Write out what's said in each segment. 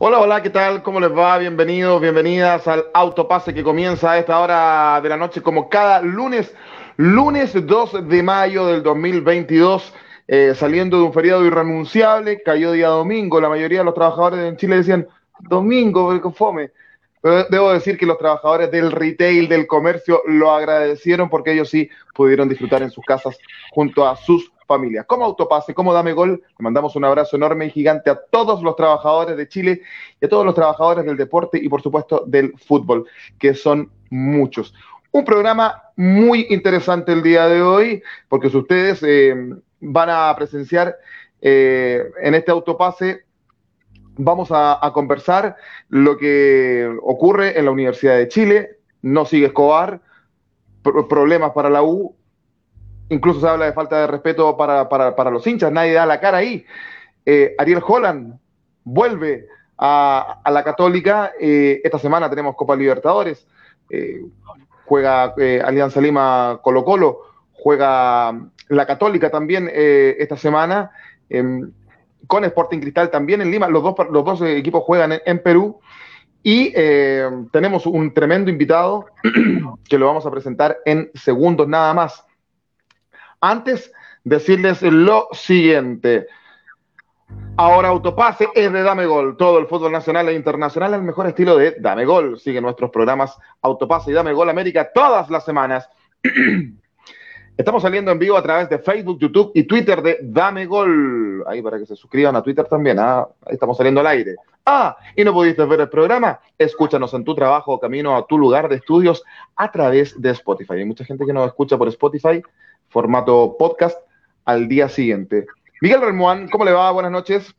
Hola, hola, ¿qué tal? ¿Cómo les va? Bienvenidos, bienvenidas al Autopase que comienza a esta hora de la noche como cada lunes, lunes 2 de mayo del 2022, eh, saliendo de un feriado irrenunciable, cayó día domingo, la mayoría de los trabajadores en Chile decían, domingo, fome. Pero debo decir que los trabajadores del retail, del comercio, lo agradecieron porque ellos sí pudieron disfrutar en sus casas junto a sus familias. Como Autopase, como Dame Gol, le mandamos un abrazo enorme y gigante a todos los trabajadores de Chile y a todos los trabajadores del deporte y por supuesto del fútbol, que son muchos. Un programa muy interesante el día de hoy, porque si ustedes eh, van a presenciar eh, en este autopase vamos a, conversar lo que ocurre en la Universidad de Chile, no sigue Escobar, problemas para la U, incluso se habla de falta de respeto para, los hinchas, nadie da la cara ahí. Eh, Ariel Holland vuelve a, la Católica, eh, esta semana tenemos Copa Libertadores, eh, juega Alianza Lima Colo Colo, juega la Católica también esta semana. Em, con Sporting Cristal también en Lima. Los dos, los dos equipos juegan en, Perú. Y tenemos un tremendo invitado que lo vamos a presentar en segundos nada más. Antes, decirles lo siguiente. Ahora Autopase es de Dame Gol. Todo el fútbol nacional e internacional al mejor estilo de Dame Gol. Sigue nuestros programas Autopase y Dame Gol América todas las semanas. Estamos saliendo en vivo a través de Facebook, YouTube y Twitter de Dame Gol. Ahí para que se suscriban a Twitter también. ¿ah? Ahí estamos saliendo al aire. Ah, y no pudiste ver el programa. Escúchanos en tu trabajo o camino a tu lugar de estudios a través de Spotify. Hay mucha gente que nos escucha por Spotify, formato podcast, al día siguiente. Miguel Remuán, ¿cómo le va? Buenas noches.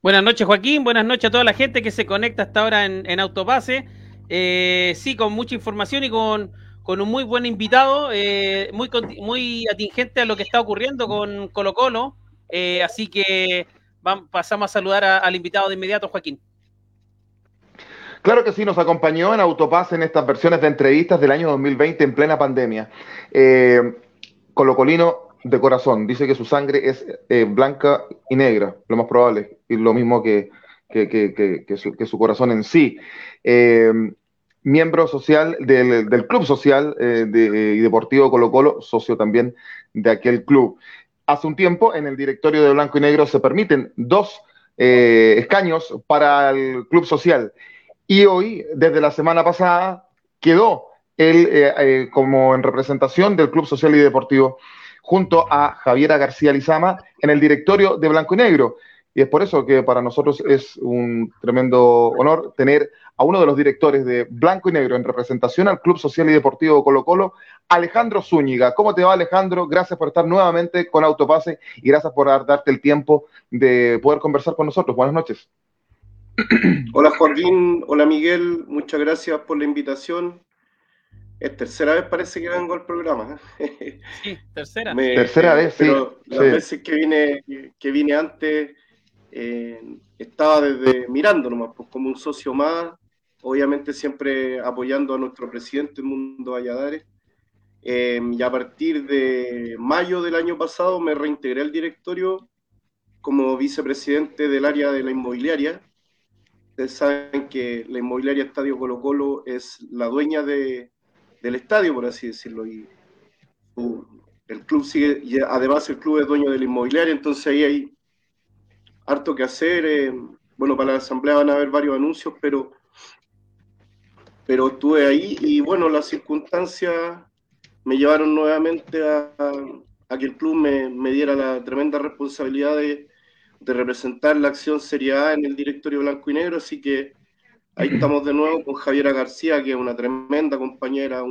Buenas noches, Joaquín. Buenas noches a toda la gente que se conecta hasta ahora en, en Autopase. Eh, sí, con mucha información y con, un muy buen invitado, eh, muy, muy atingente a lo que está ocurriendo con Colo Colo. Eh, así que pasamos a saludar al invitado de inmediato, Joaquín. Claro que sí, nos acompañó en Autopaz en estas versiones de entrevistas del año 2020 en plena pandemia. Colocolino de corazón, dice que su sangre es blanca y negra, lo más probable, y lo mismo que, que, su, corazón en sí. Eh, miembro social del, Club Social eh, y Deportivo Colo Colo, socio también de aquel club. Hace un tiempo en el directorio de Blanco y Negro se permiten dos eh, escaños para el Club Social y hoy, desde la semana pasada, quedó él como en representación del Club Social y Deportivo junto a Javiera García Lizama en el directorio de Blanco y Negro. Y es por eso que para nosotros es un tremendo honor tener a uno de los directores de Blanco y Negro en representación al Club Social y Deportivo Colo Colo, Alejandro Zúñiga. ¿Cómo te va Alejandro? Gracias por estar nuevamente con Autopase y gracias por darte el tiempo de poder conversar con nosotros. Buenas noches. Hola Joaquín, hola Miguel, muchas gracias por la invitación. Es tercera vez parece que vengo al programa. ¿eh? Sí, tercera. tercera vez, sí. Pero las veces que vine, que vine antes eh, estaba desde mirando nomás, pues como un socio más, obviamente siempre apoyando a nuestro presidente Mundo Valladares. Eh, y a partir de mayo del año pasado me reintegré al directorio como vicepresidente del área de la inmobiliaria. Ustedes saben que la inmobiliaria Estadio Colo Colo es la dueña de, del estadio, por así decirlo, y el club sigue, además el club es dueño de la inmobiliaria, entonces ahí hay harto que hacer. Eh, bueno, para la asamblea van a haber varios anuncios, pero, pero estuve ahí y bueno, las circunstancias me llevaron nuevamente a, que el club me, diera la tremenda responsabilidad de, representar la acción Serie A en el directorio blanco y negro, así que ahí estamos de nuevo con Javiera García, que es una tremenda compañera,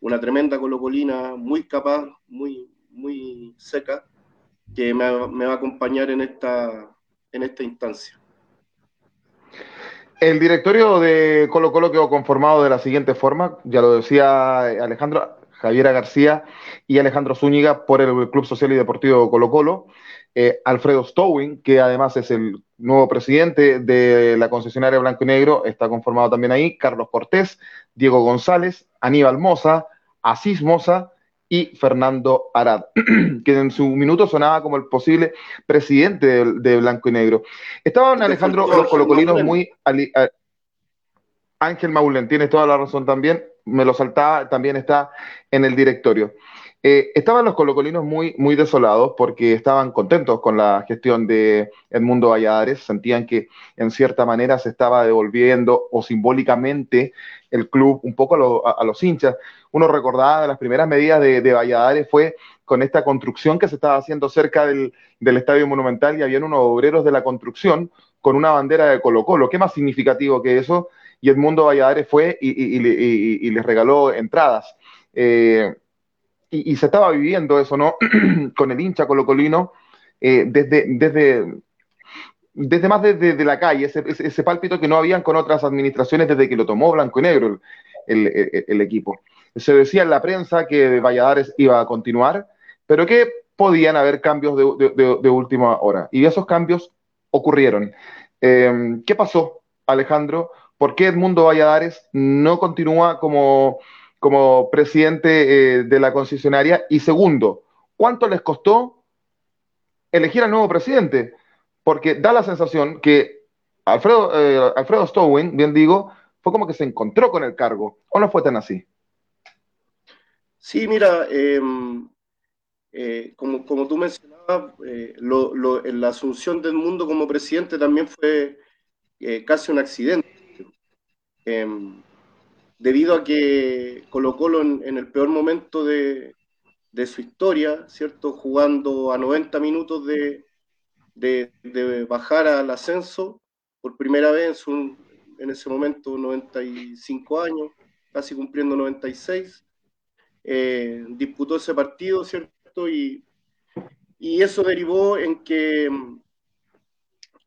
una tremenda colocolina, muy capaz, muy, muy seca, que me va a acompañar en esta, en esta instancia. El directorio de Colo Colo quedó conformado de la siguiente forma, ya lo decía Alejandro, Javiera García y Alejandro Zúñiga por el Club Social y Deportivo Colo Colo, eh, Alfredo Stowing, que además es el nuevo presidente de la concesionaria Blanco y Negro, está conformado también ahí, Carlos Cortés, Diego González, Aníbal Moza, Asís Moza y Fernando Arad, que en su minuto sonaba como el posible presidente de, Blanco y Negro. Estaban Alejandro los colocolinos muy... Ángel Maulen, tienes toda la razón también, me lo saltaba, también está en el directorio. Eh, estaban los colocolinos muy, muy desolados porque estaban contentos con la gestión de Edmundo Valladares, sentían que en cierta manera se estaba devolviendo o simbólicamente el club un poco a, los hinchas. Uno recordaba de las primeras medidas de, de, Valladares fue con esta construcción que se estaba haciendo cerca del, Estadio Monumental y habían unos obreros de la construcción con una bandera de Colo Colo. ¿Qué más significativo que eso? Y Edmundo Valladares fue y, les regaló entradas. Eh, y, se estaba viviendo eso, ¿no? con el hincha colocolino, eh, desde, desde, desde más desde la calle, ese, ese, pálpito que no habían con otras administraciones desde que lo tomó Blanco y Negro el, equipo. Se decía en la prensa que Valladares iba a continuar, pero que podían haber cambios de, última hora. Y esos cambios ocurrieron. Eh, ¿Qué pasó, Alejandro? ¿Por qué Edmundo Valladares no continúa como como presidente eh, de la concesionaria? Y segundo, ¿cuánto les costó elegir al nuevo presidente? Porque da la sensación que Alfredo, eh, Alfredo Stowin, bien digo, fue como que se encontró con el cargo, ¿o no fue tan así? Sí, mira, em, eh, como, como, tú mencionabas, la asunción del mundo como presidente también fue casi un accidente. Debido a que Colo Colo en, el peor momento de, su historia, ¿cierto? Jugando a 90 minutos de, bajar al ascenso, por primera vez en, en, ese momento 95 años, casi cumpliendo 96, eh, disputó ese partido, ¿cierto? Y, y eso derivó en que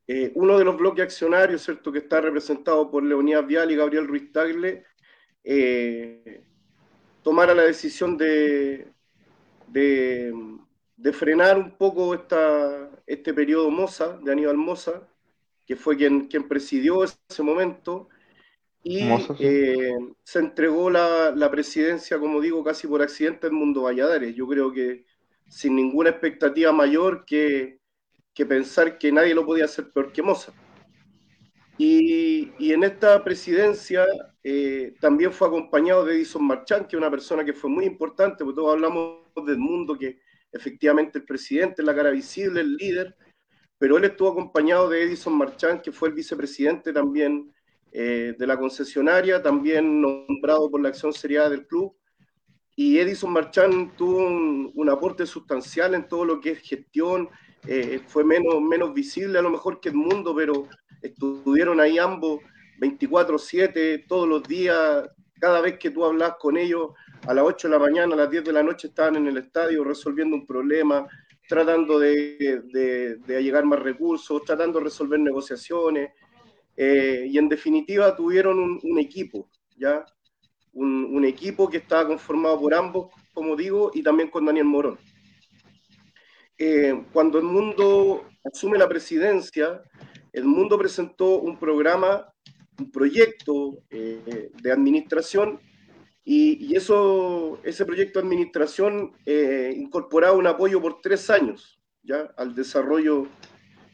eh, uno de los bloques accionarios, ¿cierto? Que está representado por Leonidas Vial y Gabriel Ruiz Tagle, eh, tomara la decisión de, de, frenar un poco esta, este periodo Moza, de Aníbal Moza, que fue quien, quien presidió ese momento, y eh, se entregó la, la, presidencia, como digo, casi por accidente al Mundo Valladares. Yo creo que sin ninguna expectativa mayor que, que pensar que nadie lo podía hacer peor que Moza. Y, en esta presidencia eh, también fue acompañado de Edison Marchand, que es una persona que fue muy importante, porque todos hablamos del mundo que efectivamente el presidente es la cara visible, el líder, pero él estuvo acompañado de Edison Marchand, que fue el vicepresidente también eh, de la concesionaria, también nombrado por la acción seriada del club. Y Edison Marchand tuvo un, aporte sustancial en todo lo que es gestión, eh, fue menos, menos visible a lo mejor que el mundo, pero estuvieron ahí ambos 24/7, todos los días, cada vez que tú hablas con ellos, a las 8 de la mañana, a las 10 de la noche estaban en el estadio resolviendo un problema, tratando de, de, llegar más recursos, tratando de resolver negociaciones, eh, y en definitiva tuvieron un, equipo, ¿ya? Un, equipo que estaba conformado por ambos, como digo, y también con Daniel Morón. Eh, cuando el mundo asume la presidencia, el mundo presentó un programa, un proyecto eh, de administración y, eso, ese proyecto de administración eh, incorporaba un apoyo por tres años ya al desarrollo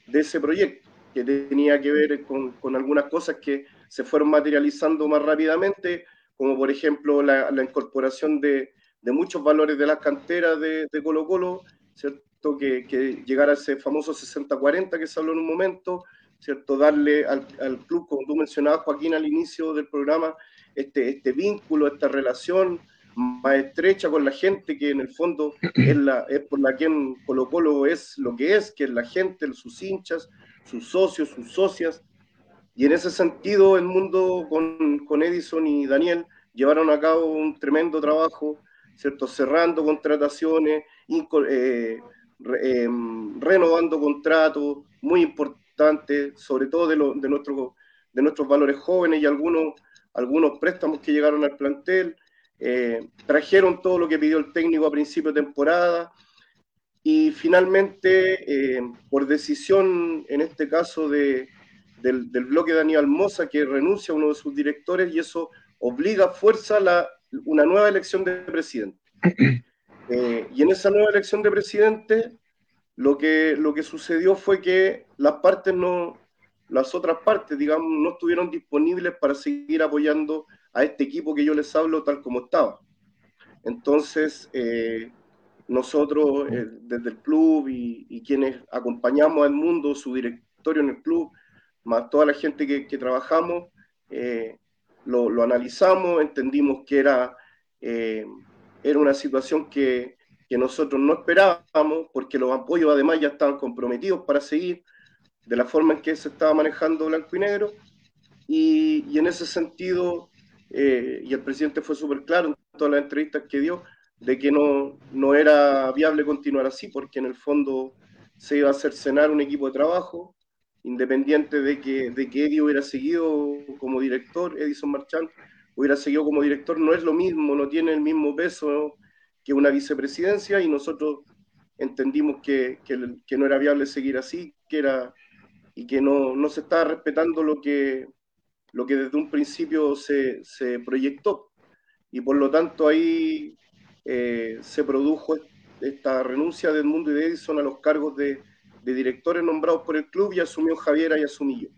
de ese proyecto, que tenía que ver con, algunas cosas que se fueron materializando más rápidamente, como por ejemplo la, incorporación de, muchos valores de las canteras de, Colo Colo, ¿cierto? Que, que llegara a ese famoso 60-40 que se habló en un momento, ¿cierto? Darle al, club, como tú mencionabas, Joaquín, al inicio del programa, este, este vínculo, esta relación más estrecha con la gente, que en el fondo es, la, es por la que Colo Colo es lo que es, que es la gente, sus hinchas, sus socios, sus socias. Y en ese sentido, el mundo con, con Edison y Daniel llevaron a cabo un tremendo trabajo, ¿cierto? Cerrando contrataciones, eh, em, renovando contratos, muy importantes sobre todo de, de, nuestro, de nuestros valores jóvenes y algunos, algunos préstamos que llegaron al plantel. Eh, trajeron todo lo que pidió el técnico a principio de temporada y finalmente, eh, por decisión, en este caso de, del, del, bloque de Daniel Moza, que renuncia a uno de sus directores y eso obliga a fuerza la, una nueva elección de presidente. Eh, y en esa nueva elección de presidente, lo que, lo que sucedió fue que las partes no, las otras partes, digamos, no estuvieron disponibles para seguir apoyando a este equipo que yo les hablo tal como estaba. Entonces, eh, nosotros eh, desde el club y, quienes acompañamos al mundo, su directorio en el club, más toda la gente que, trabajamos, eh, lo, analizamos, entendimos que era, era una situación que, que nosotros no esperábamos, porque los apoyos además ya estaban comprometidos para seguir de la forma en que se estaba manejando blanco y negro. Y, y en ese sentido, eh, y el presidente fue súper claro en todas las entrevistas que dio, de que no, no era viable continuar así, porque en el fondo se iba a hacer cenar un equipo de trabajo, independiente de que, de que Eddie hubiera seguido como director, Edison Marchand hubiera seguido como director, no es lo mismo, no tiene el mismo peso que una vicepresidencia y nosotros entendimos que, que, que no era viable seguir así, que era y que no, no se estaba respetando lo que, lo que desde un principio se, se proyectó. Y por lo tanto ahí eh, se produjo esta renuncia del mundo y de Edison a los cargos de, de, directores nombrados por el club y asumió Javiera y asumí yo.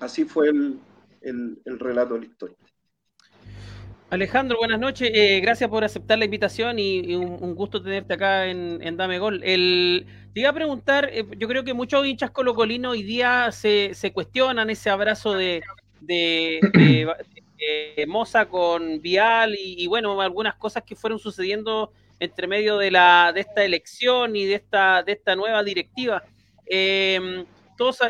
Así fue el, el, el relato de la historia. Alejandro, buenas noches. Eh, gracias por aceptar la invitación y, un, gusto tenerte acá en, Dame Gol. El, te iba a preguntar, eh, yo creo que muchos hinchas colocolinos hoy día se, cuestionan ese abrazo de, de, Moza con Vial y, bueno, algunas cosas que fueron sucediendo entre medio de, la, de esta elección y de esta, de esta nueva directiva. Eh,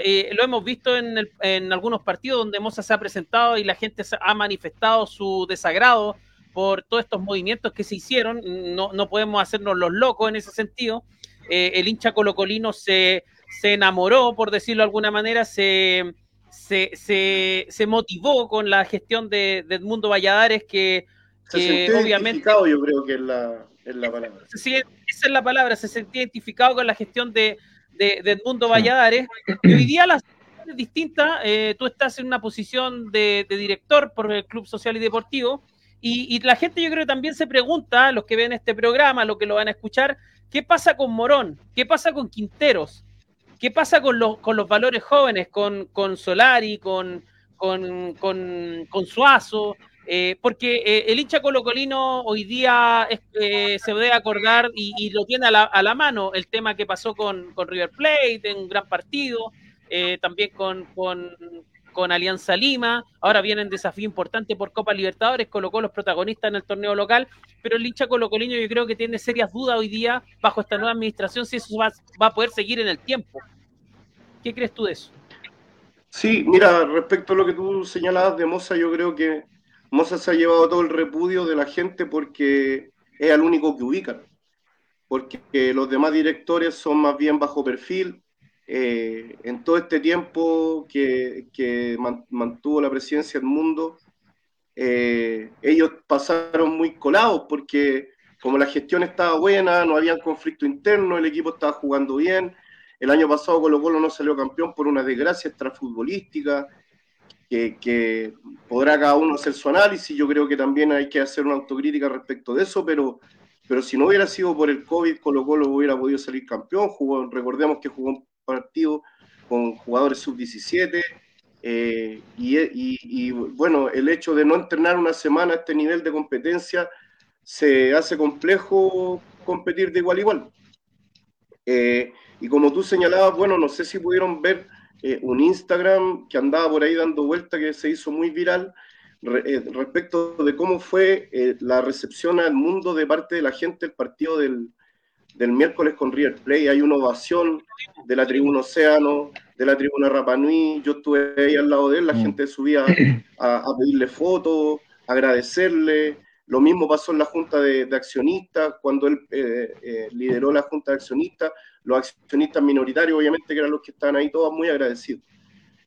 eh, lo hemos visto en, algunos partidos donde Moza se ha presentado y la gente ha manifestado su desagrado por todos estos movimientos que se hicieron. No, no podemos hacernos los locos en ese sentido. Eh, el hincha colocolino se, se enamoró, por decirlo de alguna manera, se, se, se, motivó con la gestión de, Edmundo Valladares, que, que obviamente... yo creo que es la, es la palabra. esa es la palabra, se sentía identificado con la gestión de, de, Edmundo Valladares. Y hoy día la situación es distinta. Eh, tú estás en una posición de, director por el Club Social y Deportivo. Y, la gente yo creo también se pregunta, los que ven este programa, los que lo van a escuchar, ¿qué pasa con Morón? ¿Qué pasa con Quinteros? ¿Qué pasa con los, con los valores jóvenes, con, con Solari, con, con, con Suazo? Eh, porque eh, el hincha colocolino hoy día eh, se debe acordar y, lo tiene a la, mano el tema que pasó con, River Plate en un gran partido, también con, Alianza Lima, ahora viene un desafío importante por Copa Libertadores, colocó los protagonistas en el torneo local, pero el hincha colocolino yo creo que tiene serias dudas hoy día bajo esta nueva administración si eso va, va a poder seguir en el tiempo. ¿Qué crees tú de eso? Sí, mira, respecto a lo que tú señalabas de Moza, yo creo que Moza se ha llevado todo el repudio de la gente porque es el único que ubican, porque los demás directores son más bien bajo perfil. Eh, en todo este tiempo que, mantuvo la presidencia del mundo, eh, ellos pasaron muy colados porque como la gestión estaba buena, no había conflicto interno, el equipo estaba jugando bien. El año pasado Colo Colo no salió campeón por una desgracia extrafutbolística que, podrá cada uno hacer su análisis. Yo creo que también hay que hacer una autocrítica respecto de eso, pero, pero si no hubiera sido por el COVID, Colo Colo hubiera podido salir campeón. Jugó, recordemos que jugó un partido con jugadores sub-17. Eh, y, bueno, el hecho de no entrenar una semana a este nivel de competencia se hace complejo competir de igual a igual. Eh, y como tú señalabas, bueno, no sé si pudieron ver eh, un Instagram que andaba por ahí dando vuelta que se hizo muy viral eh, respecto de cómo fue eh, la recepción al mundo de parte de la gente del partido del, del, miércoles con River Play. Hay una ovación de la tribuna Océano, de la tribuna Rapanui. Yo estuve ahí al lado de él, la mm. gente subía a, a pedirle fotos, agradecerle. Lo mismo pasó en la Junta de, Accionistas, cuando él eh, eh, lideró la Junta de Accionistas, los accionistas minoritarios, obviamente, que eran los que estaban ahí todos muy agradecidos.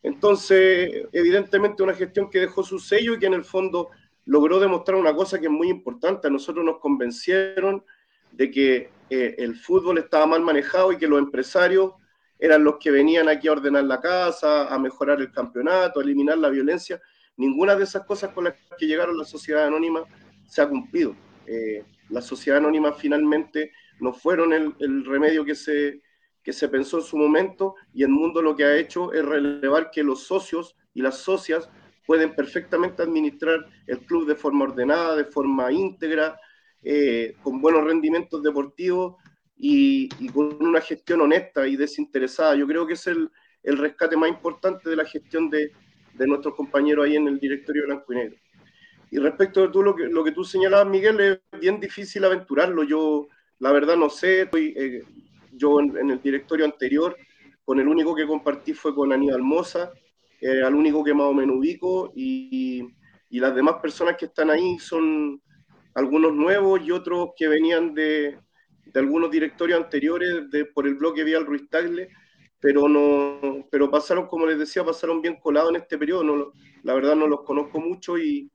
Entonces, evidentemente, una gestión que dejó su sello y que en el fondo logró demostrar una cosa que es muy importante. A nosotros nos convencieron de que eh, el fútbol estaba mal manejado y que los empresarios eran los que venían aquí a ordenar la casa, a mejorar el campeonato, a eliminar la violencia. Ninguna de esas cosas con las que llegaron la sociedad anónima se ha cumplido. Eh, la sociedad anónima finalmente no fueron el, remedio que se, que se pensó en su momento y el mundo lo que ha hecho es relevar que los socios y las socias pueden perfectamente administrar el club de forma ordenada, de forma íntegra, eh, con buenos rendimientos deportivos y, con una gestión honesta y desinteresada. Yo creo que es el, el rescate más importante de la gestión de, de, nuestros compañeros ahí en el directorio blanco y negro. Y respecto de tú, lo, que, lo que tú señalabas, Miguel, es bien difícil aventurarlo. Yo, la verdad, no sé. Estoy, eh, yo en, el directorio anterior, con el único que compartí fue con Aníbal Moza, eh, al único que más o menos ubico, y, y las demás personas que están ahí son algunos nuevos y otros que venían de, de algunos directorios anteriores de, por el bloque Vial Ruiz Tagle, pero, no, pero pasaron, como les decía, pasaron bien colados en este periodo. No, la verdad no los conozco mucho y,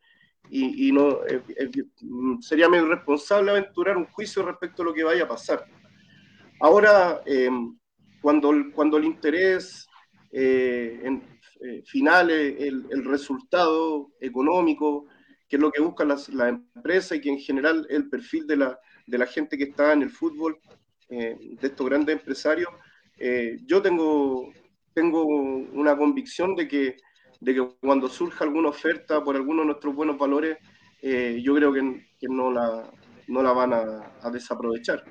y, no eh, eh, sería medio irresponsable aventurar un juicio respecto a lo que vaya a pasar. Ahora, eh, cuando, cuando el interés en, final, el, el, resultado económico, que es lo que buscan las, la empresas y que en general el perfil de la, de la gente que está en el fútbol, eh, de estos grandes empresarios, eh, yo tengo, tengo una convicción de que, de que cuando surja alguna oferta por alguno de nuestros buenos valores, eh, yo creo que, que, no, la, no la van a, a desaprovechar.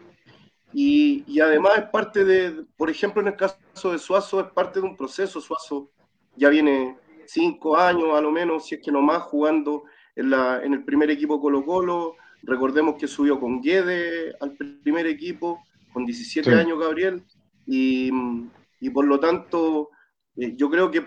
Y, y, además es parte de, por ejemplo, en el caso de Suazo, es parte de un proceso. Suazo ya viene cinco años, a lo menos, si es que no más, jugando en, la, en el primer equipo Colo-Colo, Recordemos que subió con Guede al primer equipo, con 17 años Gabriel, y, y, por lo tanto eh, yo creo que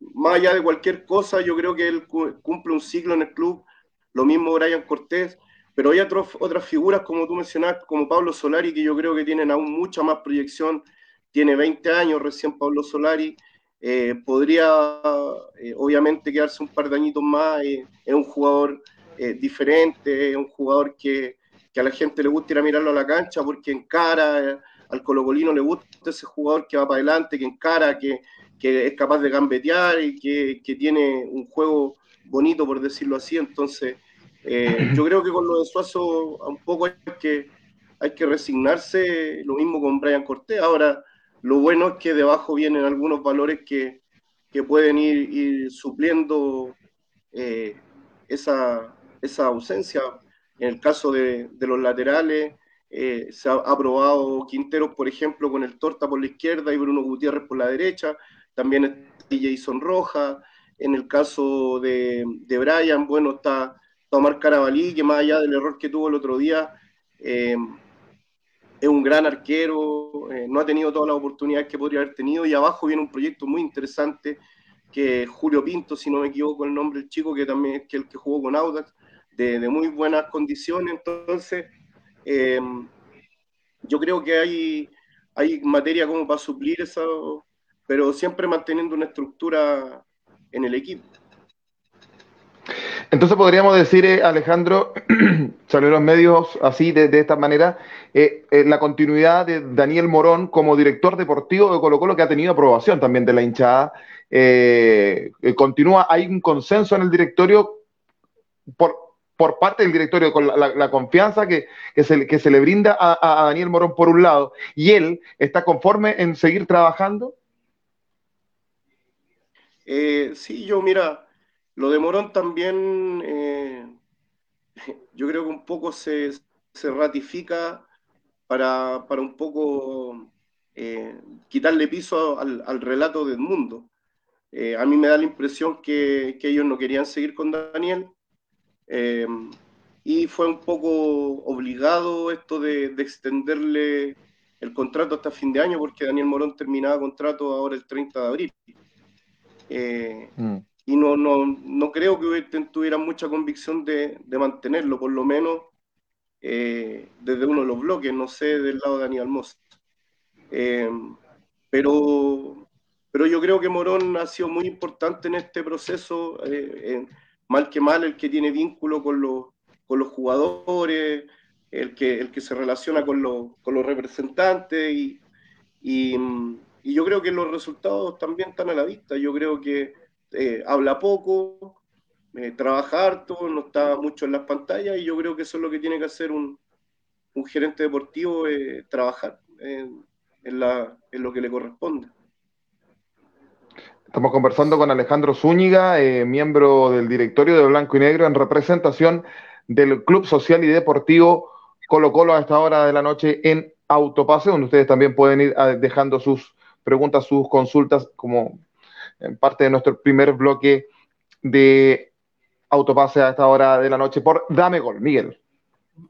más allá de cualquier cosa, yo creo que él cumple un ciclo en el club, lo mismo Brian Cortés, pero hay otros, otras figuras como tú mencionaste, como Pablo Solari, que yo creo que tienen aún mucha más proyección, tiene 20 años recién Pablo Solari, eh, podría eh, obviamente quedarse un par de añitos más, es un jugador eh, diferente, es un jugador que, que, a la gente le gusta ir a mirarlo a la cancha porque encara, eh, al colocolino le gusta ese jugador que va para adelante, que encara, que, que es capaz de gambetear y que, que, tiene un juego bonito, por decirlo así. Entonces, eh, yo creo que con lo de Suazo un poco hay que, hay que resignarse, lo mismo con Brian Cortés. Ahora, lo bueno es que debajo vienen algunos valores que, que pueden ir, ir supliendo esa, esa ausencia. En el caso de, los laterales, eh, se ha aprobado Quinteros, por ejemplo, con el Torta por la izquierda y Bruno Gutiérrez por la derecha. También está Jason Roja. En el caso de, de Brian, bueno, está Tomar Carabalí, que más allá del error que tuvo el otro día, eh, es un gran arquero, eh, no ha tenido todas las oportunidades que podría haber tenido. Y abajo viene un proyecto muy interesante que Julio Pinto, si no me equivoco el nombre del chico, que también es el que jugó con Audax, de, muy buenas condiciones. Entonces, eh, yo creo que hay, hay materia como para suplir eso, pero siempre manteniendo una estructura en el equipo. Entonces podríamos decir, eh, Alejandro, salió los medios así, de, esta manera, eh, la continuidad de Daniel Morón como director deportivo de Colo Colo, que ha tenido aprobación también de la hinchada, continúa, hay un consenso en el directorio por, por parte del directorio, con la, confianza que, se, que, se, le brinda a, Daniel Morón por un lado, y él está conforme en seguir trabajando? Eh, sí, yo mira, lo de Morón también, eh, yo creo que un poco se, ratifica para, un poco eh, quitarle piso al, relato del mundo. a mí me da la impresión que, que ellos no querían seguir con Daniel, y fue un poco obligado esto de, extenderle el contrato hasta fin de año, porque Daniel Morón terminaba contrato ahora el 30 de abril. Eh, mm. Y no, no, no, creo que tuvieran mucha convicción de, de mantenerlo, por lo menos eh, desde uno de los bloques, no sé, del lado de Daniel Moss. Em, pero, pero yo creo que Morón ha sido muy importante en este proceso. Eh, mal que mal el que tiene vínculo con los, con los jugadores, el que, el que se relaciona con, los, con los representantes y, y, yo creo que los resultados también están a la vista. Yo creo que eh, habla poco, eh, trabaja harto, no está mucho en las pantallas y yo creo que eso es lo que tiene que hacer un, gerente deportivo, trabajar en, lo que le corresponde. Estamos conversando con Alejandro Zúñiga, eh, miembro del directorio de Blanco y Negro, en representación del Club Social y Deportivo Colo Colo a esta hora de la noche en Autopase, donde ustedes también pueden ir ah, dejando sus preguntas, sus consultas, como en parte de nuestro primer bloque de Autopase a esta hora de la noche por Dame Gol. Miguel.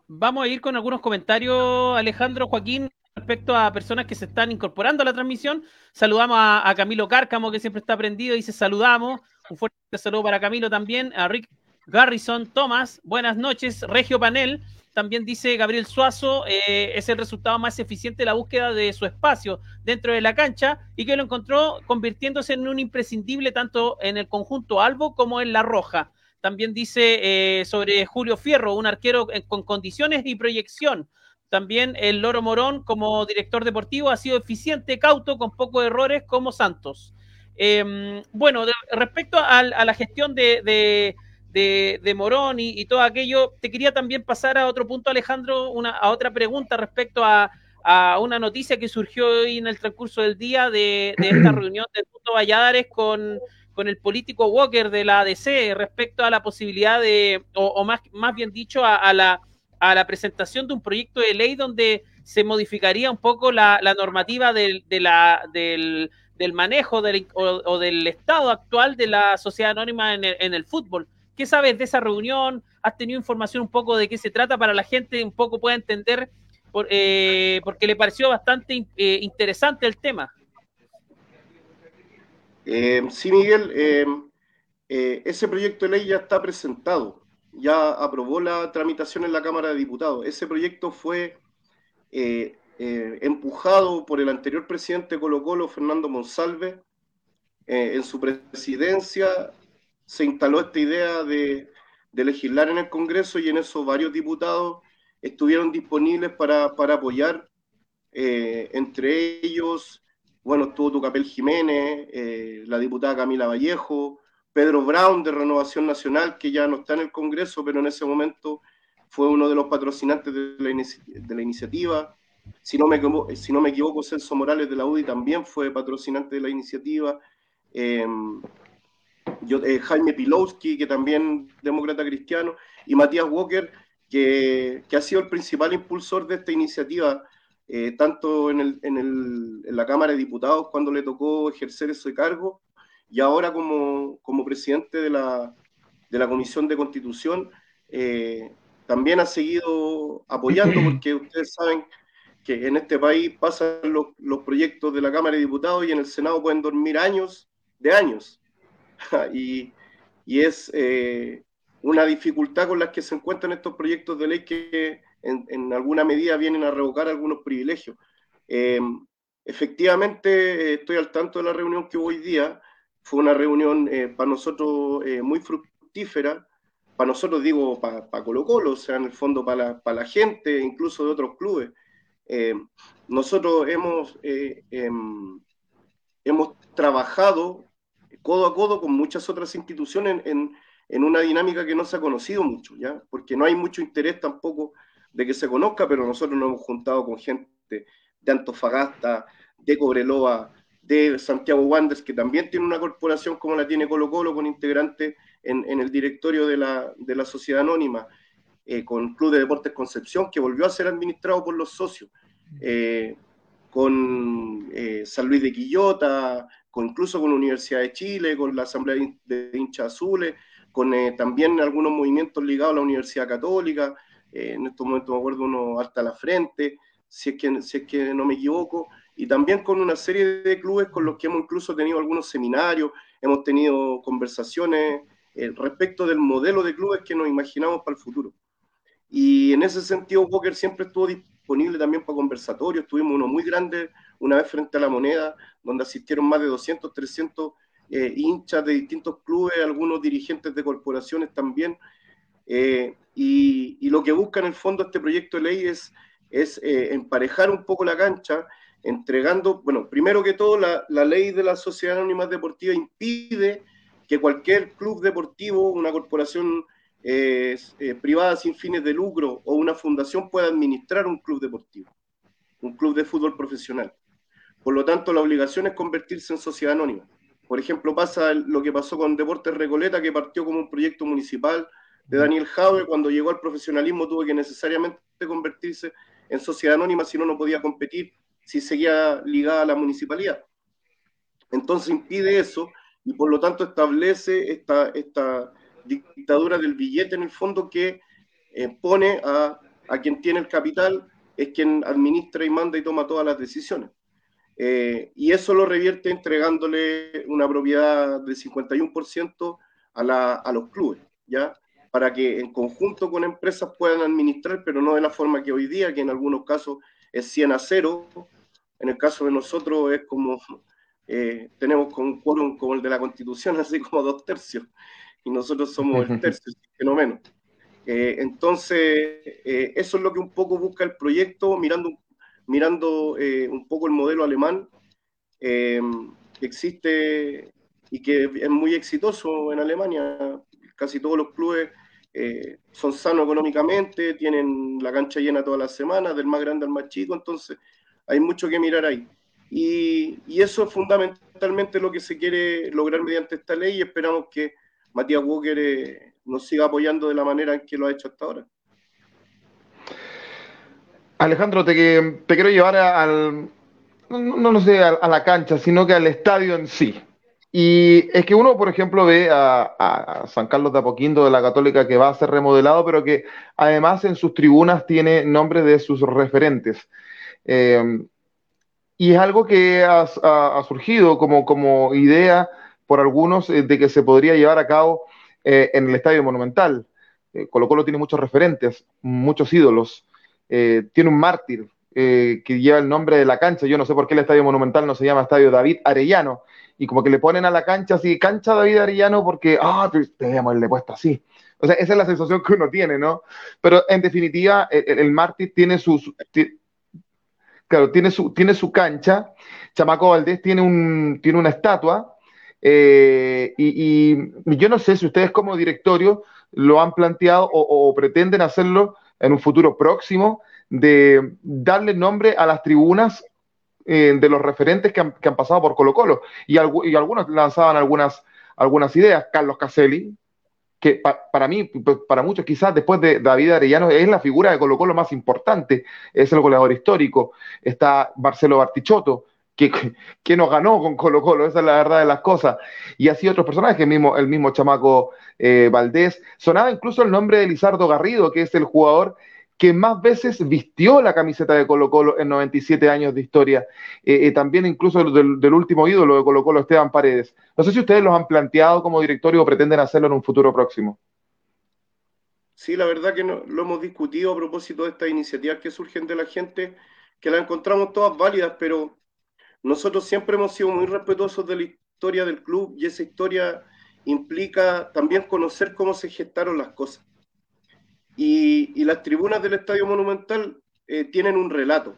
Vamos a ir con algunos comentarios, Alejandro Joaquín, respecto a personas que se están incorporando a la transmisión. Saludamos a, Camilo Cárcamo, que siempre está prendido, dice saludamos. Un fuerte saludo para Camilo también, a Rick Garrison Thomas, buenas noches. Regio Panel, también dice Gabriel Suazo, eh, es el resultado más eficiente de la búsqueda de su espacio dentro de la cancha y que lo encontró convirtiéndose en un imprescindible tanto en el conjunto Albo como en la Roja. También dice eh, sobre Julio Fierro, un arquero con condiciones y proyección. También el Loro Morón, como director deportivo, ha sido eficiente, cauto, con pocos errores, como Santos. Em, bueno, respecto a, la gestión de, Morón y, todo aquello, te quería también pasar a otro punto, Alejandro, una, a otra pregunta respecto a, una noticia que surgió hoy en el transcurso del día de, esta reunión del punto Valladares con, con el político Walker de la ADC respecto a la posibilidad de, o, más, más bien dicho, a la a la presentación de un proyecto de ley donde se modificaría un poco la, normativa del, de la, del, manejo del, o, del estado actual de la sociedad anónima en el, fútbol. ¿Qué sabes de esa reunión? ¿Has tenido información un poco de qué se trata para la gente un poco pueda entender? Eh, porque le pareció bastante eh, interesante el tema. Eh, sí, Miguel, ese proyecto de ley ya está presentado ya aprobó la tramitación en la Cámara de Diputados. Ese proyecto fue empujado por el anterior presidente de Colo Colo, Fernando Monsalve. En su presidencia se instaló esta idea de, legislar en el Congreso y en eso varios diputados estuvieron disponibles para, apoyar, entre ellos, bueno, estuvo Tucapel Jiménez, la diputada Camila Vallejo, Pedro Brown de Renovación Nacional, que ya no está en el Congreso, pero en ese momento fue uno de los patrocinantes de la, iniciativa. Si no, me, si no me equivoco, Celso Morales de la UDI también fue patrocinante de la iniciativa. Eh, Jaime Pilowski, que también demócrata cristiano, y Matías Walker, que, ha sido el principal impulsor de esta iniciativa, eh, tanto en, en, la Cámara de Diputados cuando le tocó ejercer ese cargo, y ahora como, presidente de la, Comisión de Constitución, eh, también ha seguido apoyando, porque ustedes saben que en este país pasan los, proyectos de la Cámara de Diputados y en el Senado pueden dormir años de años. y, es eh, una dificultad con la que se encuentran estos proyectos de ley que en, alguna medida vienen a revocar algunos privilegios. Eh, efectivamente, estoy al tanto de la reunión que hubo hoy día fue una reunión eh, para nosotros eh, muy fructífera, para nosotros digo, para, Colo Colo, o sea, en el fondo para la, gente, incluso de otros clubes. Eh, nosotros hemos, em, hemos trabajado codo a codo con muchas otras instituciones en, en, una dinámica que no se ha conocido mucho, ¿ya? Porque no hay mucho interés tampoco de que se conozca, pero nosotros nos hemos juntado con gente de Antofagasta, de Cobreloa, de Santiago Wanderers, que también tiene una corporación como la tiene Colo Colo, con integrante en, el directorio de la, de la sociedad anónima, eh, con Club de Deportes Concepción, que volvió a ser administrado por los socios, eh, con eh, San Luis de Quillota, con, incluso con la Universidad de Chile, con la Asamblea de Hinchas Azules, con también algunos movimientos ligados a la Universidad Católica, en estos momentos me acuerdo uno hasta la frente, si es que, si es que no me equivoco, y también con una serie de clubes con los que hemos incluso tenido algunos seminarios, hemos tenido conversaciones eh, respecto del modelo de clubes que nos imaginamos para el futuro. Y en ese sentido, Walker siempre estuvo también para conversatorios. Tuvimos uno muy grande una vez frente a la moneda, donde asistieron más de 200, 300 eh, hinchas de distintos clubes, algunos dirigentes de corporaciones también. Eh, y, y, lo que busca en el fondo este proyecto de ley es, es emparejar un poco la cancha entregando, bueno, primero que todo, la, ley de la sociedad anónima deportiva impide que cualquier club deportivo, una corporación eh, eh, privada sin fines de lucro o una fundación pueda administrar un club deportivo, un club de fútbol profesional. Por lo tanto, la obligación es convertirse en sociedad anónima. Por ejemplo, pasa lo que pasó con Deportes Recoleta, que partió como un proyecto municipal de Daniel Jaue, cuando llegó al profesionalismo tuvo que necesariamente convertirse en sociedad anónima, si no, no podía competir, si seguía ligada a la municipalidad. Entonces impide eso y por lo tanto establece esta, esta dictadura del billete en el fondo que eh, pone a, a, quien tiene el capital, es quien administra y manda y toma todas las decisiones. Eh, y eso lo revierte entregándole una propiedad del 51% a, la, a los clubes, ¿ya? Para que en conjunto con empresas puedan administrar, pero no de la forma que hoy día, que en algunos casos es 100 a 0. En el caso de nosotros es como eh, tenemos con un quórum como el de la Constitución, así como dos tercios, y nosotros somos el tercio, que no menos. Eh, entonces, eh, eso es lo que un poco busca el proyecto, mirando, mirando un poco el modelo alemán, que existe y que es muy exitoso en Alemania. Casi todos los clubes son sanos económicamente, tienen la cancha llena todas las semanas, del más grande al más chico, entonces hay mucho que mirar ahí. Y, eso es fundamentalmente lo que se quiere lograr mediante esta ley y esperamos que Matías Walker eh, nos siga apoyando de la manera en que lo ha hecho hasta ahora. Alejandro, te, te quiero llevar al, no, no sé, a, la cancha, sino que al estadio en sí. Y es que uno, por ejemplo, ve a, San Carlos de Apoquindo de la Católica que va a ser remodelado, pero que además en sus tribunas tiene nombres de sus referentes. Eh, y es algo que ha, surgido como, como, idea por algunos eh, de que se podría llevar a cabo eh, en el Estadio Monumental. Eh, Colo Colo tiene muchos referentes, muchos ídolos. tiene un mártir que lleva el nombre de la cancha. Yo no sé por qué el Estadio Monumental no se llama Estadio David Arellano. Y como que le ponen a la cancha así, cancha David Arellano, porque, ah, debíamos haberle puesto así. O sea, esa es la sensación que uno tiene, ¿no? Pero en definitiva, el, el mártir tiene sus, claro, tiene su, tiene su cancha. Chamaco Valdés tiene, un, tiene una estatua. Eh, y, yo no sé si ustedes como directorio lo han planteado o, pretenden hacerlo en un futuro próximo, de darle nombre a las tribunas eh, de los referentes que han, pasado por Colo Colo. Y, algunos lanzaban algunas, algunas ideas. Carlos Caselli, que para mí, pues, para muchos quizás después de David Arellano es la figura de Colo Colo más importante, es el goleador histórico, está Marcelo Bartichotto, que, nos ganó con Colo Colo, esa es la verdad de las cosas, y así otros personajes, el mismo, el mismo chamaco eh, Valdés, sonaba incluso el nombre de Lizardo Garrido, que es el jugador que más veces vistió la camiseta de Colo Colo en 97 años de historia, eh, eh, también incluso del, del, último ídolo de Colo Colo, Esteban Paredes. No sé si ustedes los han planteado como directorio o pretenden hacerlo en un futuro próximo. Sí, la verdad que no, lo hemos discutido a propósito de estas iniciativas que surgen de la gente, que las encontramos todas válidas, pero nosotros siempre hemos sido muy respetuosos de la historia del club y esa historia implica también conocer cómo se gestaron las cosas. Y, las tribunas del Estadio Monumental eh, tienen un relato,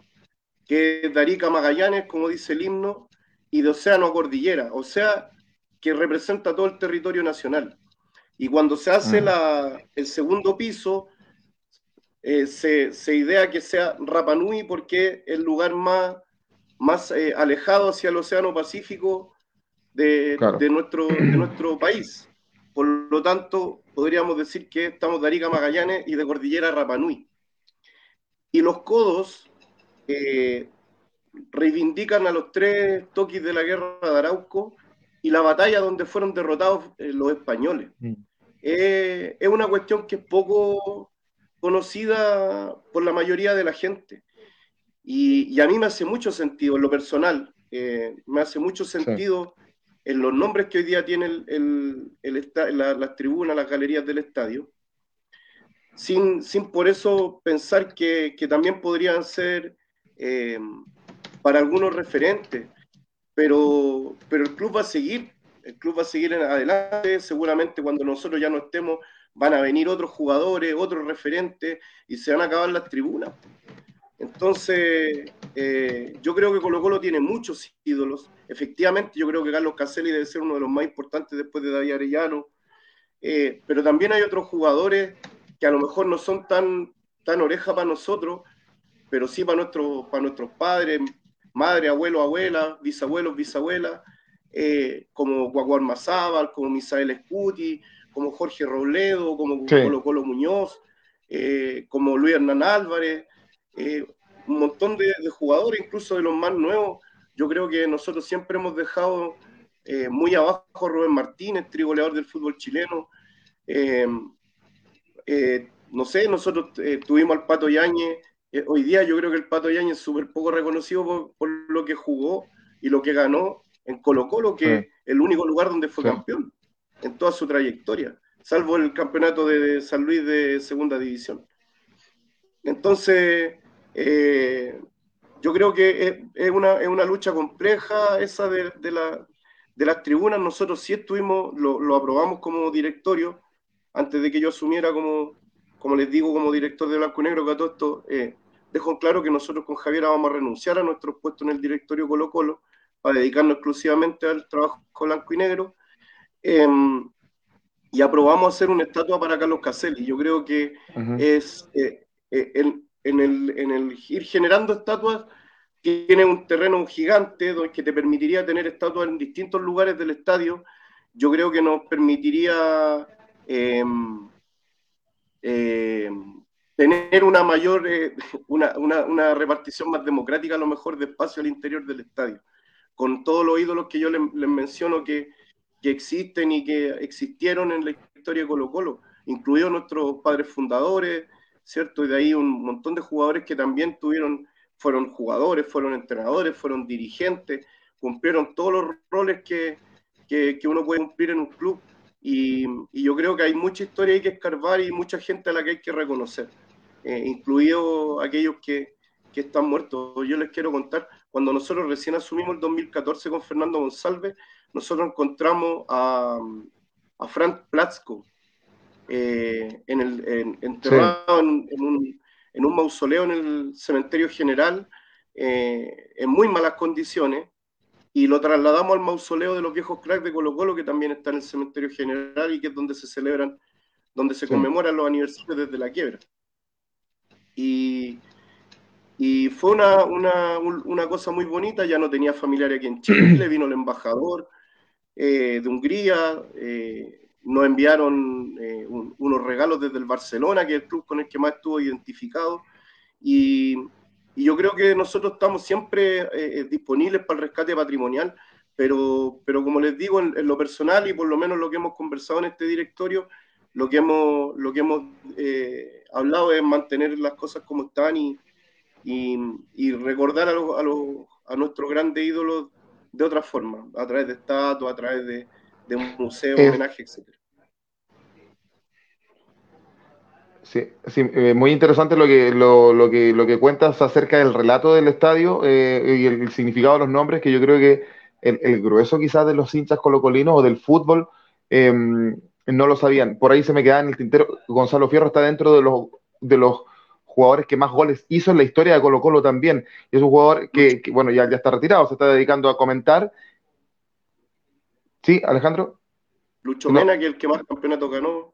que es de Arica Magallanes, como dice el himno, y de Océano a Cordillera, o sea, que representa todo el territorio nacional. Y cuando se hace la, el segundo piso, eh, se, se, idea que sea Rapanui porque es el lugar más, más eh, alejado hacia el Océano Pacífico de, de, nuestro, de nuestro país. Por lo tanto, podríamos decir que estamos de Arica Magallanes y de Cordillera Rapanui. Y los codos eh, reivindican a los tres toques de la guerra de Arauco y la batalla donde fueron derrotados eh, los españoles. Mm. Eh, es una cuestión que es poco conocida por la mayoría de la gente. Y, a mí me hace mucho sentido, en lo personal, me hace mucho sentido en los nombres que hoy día tiene el, las tribunas, las galerías del estadio, sin, sin por eso pensar que, también podrían ser eh, para algunos referentes, pero, pero el club va a seguir, el club va a seguir en adelante, seguramente cuando nosotros ya no estemos van a venir otros jugadores, otros referentes y se van a acabar las tribunas. Entonces, eh, yo creo que Colo Colo tiene muchos ídolos. Efectivamente, yo creo que Carlos Caselli debe ser uno de los más importantes después de David Arellano. Eh, pero también hay otros jugadores que a lo mejor no son tan, tan oreja para nosotros, pero sí para, nuestros para nuestros padres, madre, abuelo, abuela, bisabuelos, bisabuelas, eh, como Guaguar Mazábal, como Misael Escuti, como Jorge Robledo, como Colo Colo Muñoz, como Luis Hernán Álvarez un montón de, jugadores, incluso de los más nuevos. Yo creo que nosotros siempre hemos dejado eh, muy abajo a Rubén Martínez, trigoleador del fútbol chileno. Eh, eh, no sé, nosotros tuvimos al Pato Yañez. hoy día yo creo que el Pato Yañez es súper poco reconocido por, lo que jugó y lo que ganó en Colo Colo, que es el único lugar donde fue campeón en toda su trayectoria, salvo el campeonato de San Luis de segunda división. Entonces, eh, yo creo que es, una, es, una, lucha compleja esa de, de, la, de, las tribunas. Nosotros sí estuvimos, lo, lo, aprobamos como directorio antes de que yo asumiera como, como les digo, como director de Blanco y Negro, que a todo esto eh, dejo claro que nosotros con Javier vamos a renunciar a nuestros puestos en el directorio Colo Colo para dedicarnos exclusivamente al trabajo con Blanco y Negro. Em, y aprobamos hacer una estatua para Carlos Caselli. Yo creo que es eh, eh el, en el, en el ir generando estatuas, tiene un terreno gigante que te permitiría tener estatuas en distintos lugares del estadio. Yo creo que nos permitiría em, em, tener una mayor, eh, una, una, una, repartición más democrática a lo mejor de espacio al interior del estadio, con todos los ídolos que yo les, menciono que, que, existen y que existieron en la historia de Colo Colo, incluidos nuestros padres fundadores, ¿cierto? Y de ahí un montón de jugadores que también tuvieron, fueron jugadores, fueron entrenadores, fueron dirigentes, cumplieron todos los roles que, que, uno puede cumplir en un club. Y, y, yo creo que hay mucha historia hay que escarbar y mucha gente a la que hay que reconocer, eh, incluidos aquellos que, que están muertos. Yo les quiero contar, cuando nosotros recién asumimos el 2014 con Fernando González, nosotros encontramos a, a Frank Platzko, eh, en el, enterrado en, un, en, un, mausoleo en el cementerio general eh, en muy malas condiciones y lo trasladamos al mausoleo de los viejos cracks de Colo Colo que también está en el cementerio general y que es donde se celebran, donde se conmemoran los aniversarios desde la quiebra. Y, y fue una, una, una, cosa muy bonita, ya no tenía familiares aquí en Chile, vino el embajador eh, de Hungría, nos enviaron eh, unos regalos desde el Barcelona, que es el club con el que más estuvo identificado. Y, yo creo que nosotros estamos siempre eh, eh, disponibles para el rescate patrimonial, pero, pero como les digo, en, lo personal y por lo menos lo que hemos conversado en este directorio, lo que hemos, lo que hemos hablado es mantener las cosas como están y, y, recordar a, los, a, a nuestros grandes ídolos de otra forma, a través de estatuas, a través de, de un museo, homenaje, etc. Sí, sí eh, muy interesante lo que, lo, que, lo que cuentas acerca del relato del estadio eh, y el, significado de los nombres, que yo creo que el, grueso quizás de los hinchas colocolinos o del fútbol em, no lo sabían. Por ahí se me queda en el tintero. Gonzalo Fierro está dentro de los, de los jugadores que más goles hizo en la historia de Colo Colo también. Y es un jugador que, que bueno, ya, ya está retirado, se está dedicando a comentar Sí, Alejandro. Lucho Mena, que es el que más campeonatos ganó.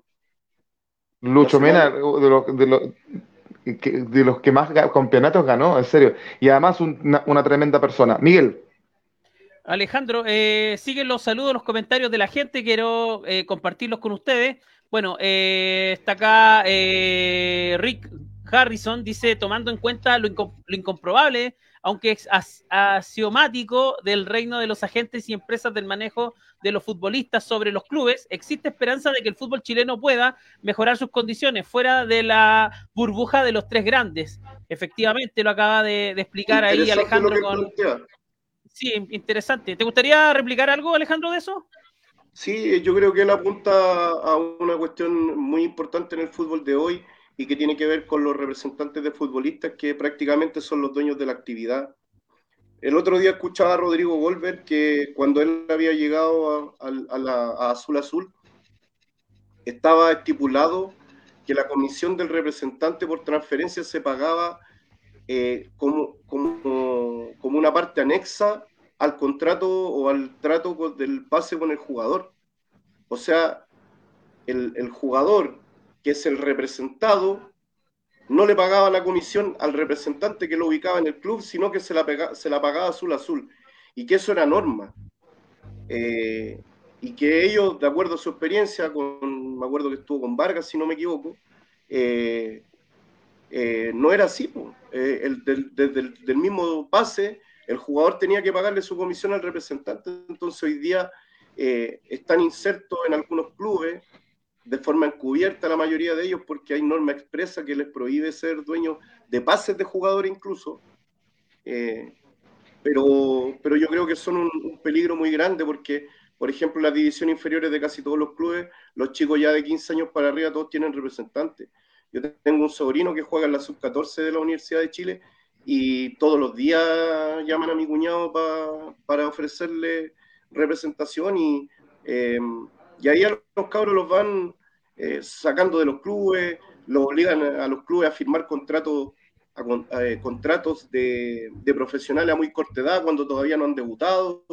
Lucho Mena, de los, de, los, que más campeonatos ganó, en serio. Y además una, tremenda persona. Miguel. Alejandro, eh, siguen los saludos, los comentarios de la gente, quiero eh, compartirlos con ustedes. Bueno, eh, está acá eh, Rick Harrison, dice, tomando en cuenta lo, lo incomprobable aunque es axiomático del reino de los agentes y empresas del manejo de los futbolistas sobre los clubes, existe esperanza de que el fútbol chileno pueda mejorar sus condiciones fuera de la burbuja de los tres grandes. Efectivamente, lo acaba de, explicar ahí Alejandro con... Sí, interesante. ¿Te gustaría replicar algo, Alejandro, de eso? Sí, yo creo que él apunta a una cuestión muy importante en el fútbol de hoy, y que tiene que ver con los representantes de futbolistas que prácticamente son los dueños de la actividad. El otro día escuchaba a Rodrigo Golver que cuando él había llegado a, Azul Azul, estaba estipulado que la comisión del representante por transferencia se pagaba eh, como, como una parte anexa al contrato o al trato del pase con el jugador. O sea, el, jugador que es el representado no le pagaba la comisión al representante que lo ubicaba en el club, sino que se la, se la pagaba azul azul. Y que eso era norma. Eh, y que ellos, de acuerdo a su experiencia, con, me acuerdo que estuvo con Vargas, si no me equivoco, eh, eh, no era así. el mismo pase, el jugador tenía que pagarle su comisión al representante. Entonces hoy día están insertos en algunos clubes de forma encubierta la mayoría de ellos porque hay norma expresa que les prohíbe ser dueños de pases de jugador incluso. pero, pero yo creo que son un peligro muy grande porque por ejemplo, las divisiones inferiores de casi todos los clubes, los chicos ya de 15 años para arriba todos tienen representantes. Yo tengo un sobrino que juega en la sub-14 de la Universidad de Chile y todos los días llaman a mi cuñado para ofrecerle representación y, eh, y ahí a los cabros los van eh, sacando de los clubes, los obligan a los clubes a firmar contratos eh, contratos de, profesionales a muy corta edad cuando todavía no han debutado.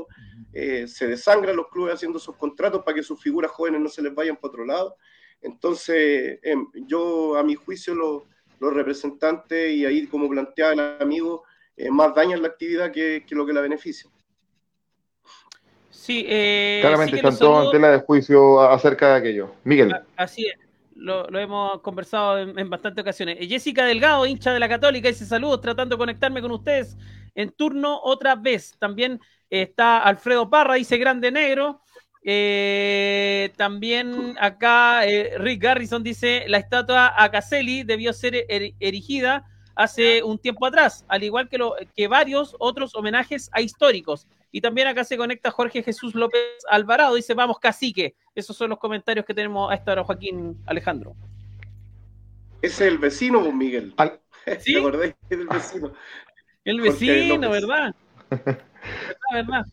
Eh, se desangran los clubes haciendo esos contratos para que sus figuras jóvenes no se les vayan para otro lado. Entonces, em, yo a mi juicio los, los, representantes, y ahí como planteaba el amigo, más dañan la actividad que, que, lo que la beneficia. Sí, claramente están todos en tela de juicio acerca de aquello. Miguel. Así es lo, hemos conversado en, bastantes ocasiones. Eh, Jessica Delgado, hincha de la Católica, dice saludos, tratando de conectarme con ustedes en turno otra vez. También está Alfredo Parra, dice Grande Negro. Eh, también acá eh, Rick Garrison dice la estatua a Caselli debió ser erigida hace un tiempo atrás, al igual que, lo, que varios otros homenajes a históricos. Y también acá se conecta Jorge Jesús López Alvarado, dice, vamos cacique. Esos son los comentarios que tenemos a esta hora, Joaquín Alejandro. Es el vecino, Miguel. ¿Sí? ¿Te el vecino? El vecino, ¿verdad? ¿verdad? ¿Verdad?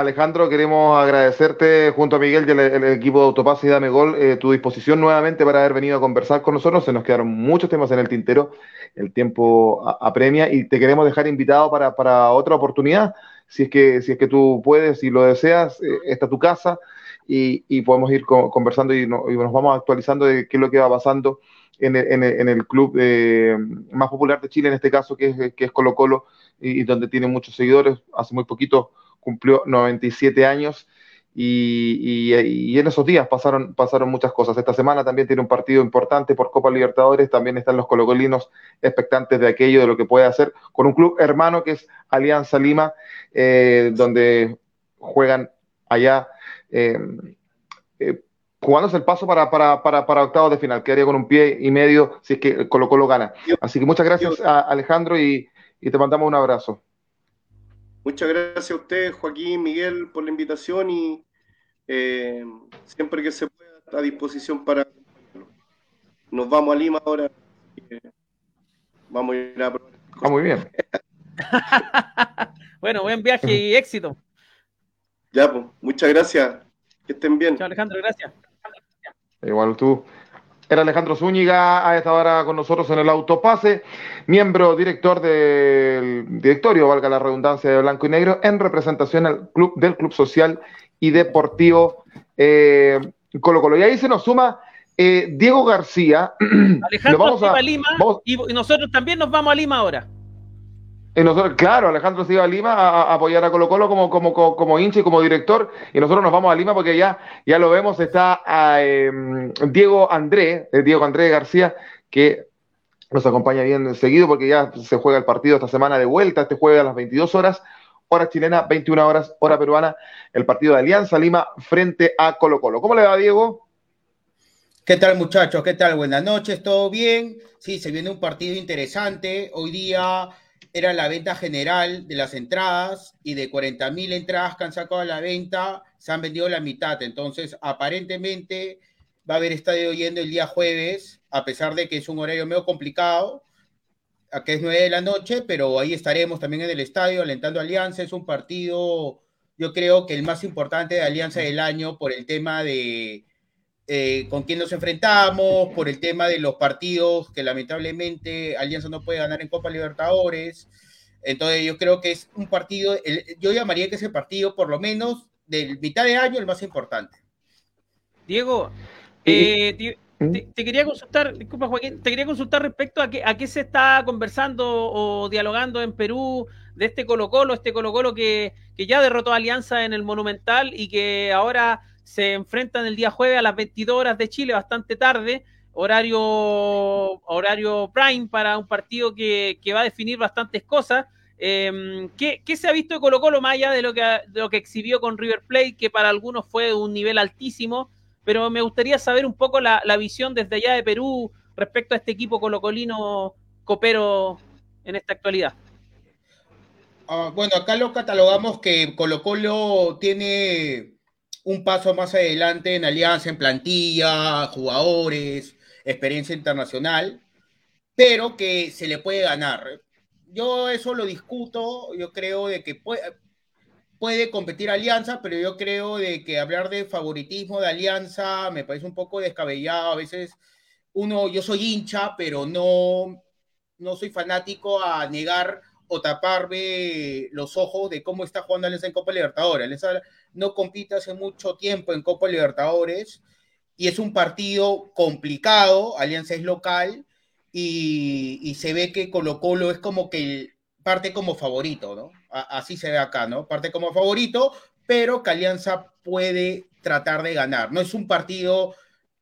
Alejandro, queremos agradecerte junto a Miguel y el, equipo de Autopaz y Dame Gol eh, tu disposición nuevamente para haber venido a conversar con nosotros. Se nos quedaron muchos temas en el tintero, el tiempo apremia y te queremos dejar invitado para, otra oportunidad. Si es, que, si es que tú puedes y lo deseas, eh, está tu casa y, podemos ir conversando y, nos vamos actualizando de qué es lo que va pasando en el, club eh, más popular de Chile, en este caso, que es, Colo Colo, y, y donde tiene muchos seguidores. Hace muy poquito cumplió 97 años y, en esos días pasaron, pasaron muchas cosas. Esta semana también tiene un partido importante por Copa Libertadores, también están los colocolinos expectantes de aquello, de lo que puede hacer con un club hermano que es Alianza Lima, eh, donde juegan allá. Eh, eh, jugándose el paso para, para, para, para, octavos de final, quedaría con un pie y medio si es que Colo Colo gana. Así que muchas gracias a Alejandro y te mandamos un abrazo. Muchas gracias a ustedes, Joaquín, Miguel, por la invitación y eh, siempre que se pueda a disposición para nos vamos a Lima ahora. vamos a ir a Ah, muy bien. bueno, buen viaje y éxito. Ya, pues, muchas gracias. Que estén bien. Chao, Alejandro, gracias. Igual tú. Era Alejandro Zúñiga, a esta hora con nosotros en el autopase, miembro director del directorio, valga la redundancia, de Blanco y Negro, en representación del Club, del club Social y Deportivo eh, Colo Colo. Y ahí se nos suma eh, Diego García. Alejandro vamos a, Lima y nosotros también nos vamos a Lima ahora. Y nosotros, claro, Alejandro se iba a Lima a, apoyar a Colo Colo como, como, como, y como director, y nosotros nos vamos a Lima porque ya, ya lo vemos, está em, Diego André, eh, Diego André García, que nos acompaña bien seguido porque ya se juega el partido esta semana de vuelta, este jueves a las 22 horas, hora chilena, 21 horas, hora peruana, el partido de Alianza Lima frente a Colo Colo. ¿Cómo le va, Diego? ¿Qué tal, muchachos? ¿Qué tal? Buenas noches, ¿todo bien? Sí, se viene un partido interesante. Hoy día era la venta general de las entradas y de 40 mil entradas que han sacado a la venta, se han vendido la mitad. Entonces, aparentemente va a haber estadio yendo el día jueves, a pesar de que es un horario medio complicado, a que es 9 de la noche, pero ahí estaremos también en el estadio alentando Alianza. Es un partido, yo creo que el más importante de Alianza del año por el tema de, eh, con quién nos enfrentamos, por el tema de los partidos que lamentablemente Alianza no puede ganar en Copa Libertadores. Entonces yo creo que es un partido, yo llamaría que es el partido por lo menos del mitad de año el más importante. Diego, eh, ¿Mm? te, quería consultar, disculpa Joaquín, te quería consultar respecto a, a qué se está conversando o dialogando en Perú de este Colo Colo, este Colo Colo que, que ya derrotó a Alianza en el Monumental y que ahora se enfrentan el día jueves a las 22 horas de Chile, bastante tarde, horario, horario prime para un partido que, va a definir bastantes cosas. Em, ¿qué, se ha visto de Colo Colo más de lo, que, lo que exhibió con River Plate, que para algunos fue de un nivel altísimo? Pero me gustaría saber un poco la, visión desde allá de Perú respecto a este equipo colocolino copero en esta actualidad. Ah, bueno, acá lo catalogamos que Colo Colo tiene un paso más adelante en alianza, en plantilla, jugadores, experiencia internacional, pero que se le puede ganar. Yo eso lo discuto, yo creo de que puede, competir Alianza, pero yo creo de que hablar de favoritismo de Alianza me parece un poco descabellado. A veces uno, yo soy hincha, pero no, no soy fanático a negar o taparme los ojos de cómo está jugando Alianza en Copa Libertadores. Alianza no compite hace mucho tiempo en Copa Libertadores y es un partido complicado, Alianza es local y, se ve que Colo Colo es como que parte como favorito, ¿no? así se ve acá, ¿no? Parte como favorito, pero que Alianza puede tratar de ganar. No es un partido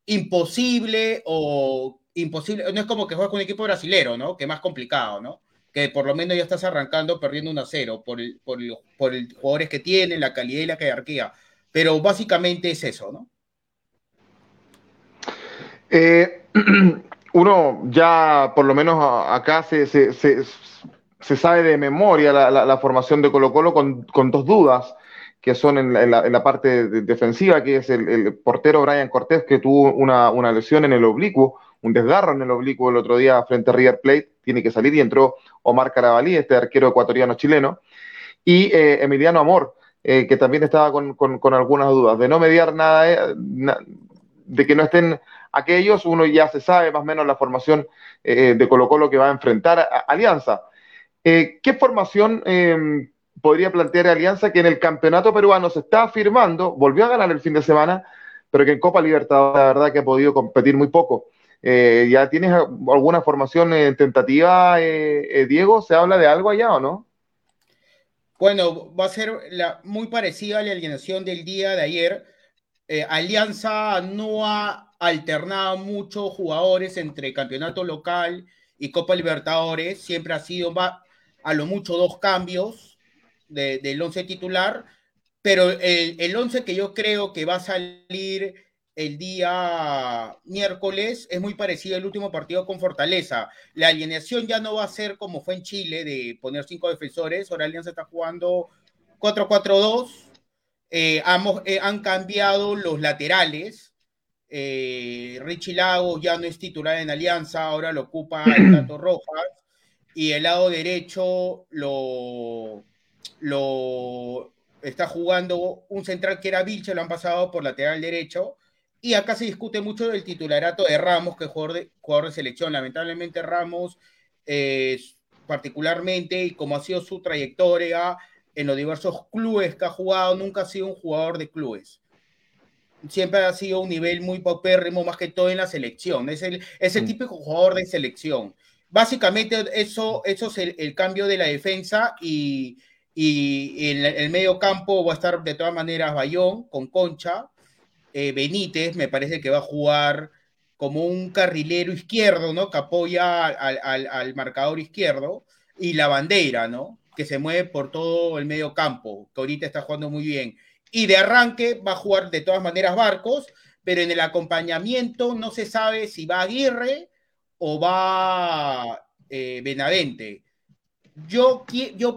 imposible o imposible, no es como que juegas con un equipo brasilero, ¿no? Que más complicado, ¿no? Que por lo menos ya estás arrancando perdiendo un a 0 por, el, por, el, por el jugadores que tienen, la calidad y la jerarquía. Pero básicamente es eso, ¿no? Eh, uno ya, por lo menos acá, se, se, se, se sabe de memoria la, formación de Colo Colo con, dos dudas que son en la, parte defensiva, que es el, el, portero Brian Cortés, que tuvo una, una lesión en el oblicuo, un desgarro en el oblicuo el otro día frente a River Plate, tiene que salir y entró Omar Carabalí, este arquero ecuatoriano chileno, y eh, Emiliano Amor, eh, que también estaba con, con, algunas dudas. De no mediar nada, eh, de que no estén aquellos, uno ya se sabe más o menos la formación de Colo Colo que va a enfrentar a, Alianza. ¿Qué formación em, podría plantear Alianza que en el campeonato peruano se está afirmando, volvió a ganar el fin de semana, pero que en Copa Libertadores la verdad que ha podido competir muy poco? Eh, ¿Ya tienes alguna formación eh, tentativa, eh, Diego? ¿Se habla de algo allá o no? Bueno, va a ser muy parecida a la alineación del día de ayer. Alianza no ha alternado mucho jugadores entre campeonato local y Copa Libertadores. Siempre ha sido a lo mucho dos cambios del once titular. Pero el, el once que yo creo que va a salir el día miércoles es muy parecido al último partido con Fortaleza. La alineación ya no va a ser como fue en Chile, de poner cinco defensores. Ahora Alianza está jugando 4-4-2. Eh, eh, han cambiado los laterales. Eh, Richie Lago ya no es titular en Alianza, ahora lo ocupa el Tato Rojas. Y el lado derecho lo, lo está jugando un central que era Vilche, lo han pasado por lateral derecho y acá se discute mucho del titularato de Ramos, que es jugador de, jugador de selección. Lamentablemente Ramos, eh, particularmente, y como ha sido su trayectoria en los diversos clubes que ha jugado, nunca ha sido un jugador de clubes. Siempre ha sido un nivel muy paupérrimo, más que todo en la selección. Es el, es el mm. típico jugador de selección. Básicamente eso, eso es el, cambio de la defensa y, y en el medio campo va a estar de todas maneras Bayón con Concha, eh, Benítez me parece que va a jugar como un carrilero izquierdo, ¿no? Que apoya al, marcador izquierdo, y la bandera, ¿no? Que se mueve por todo el medio campo, que ahorita está jugando muy bien. Y de arranque va a jugar de todas maneras Barcos, pero en el acompañamiento no se sabe si va Aguirre o va eh, Benavente. Yo,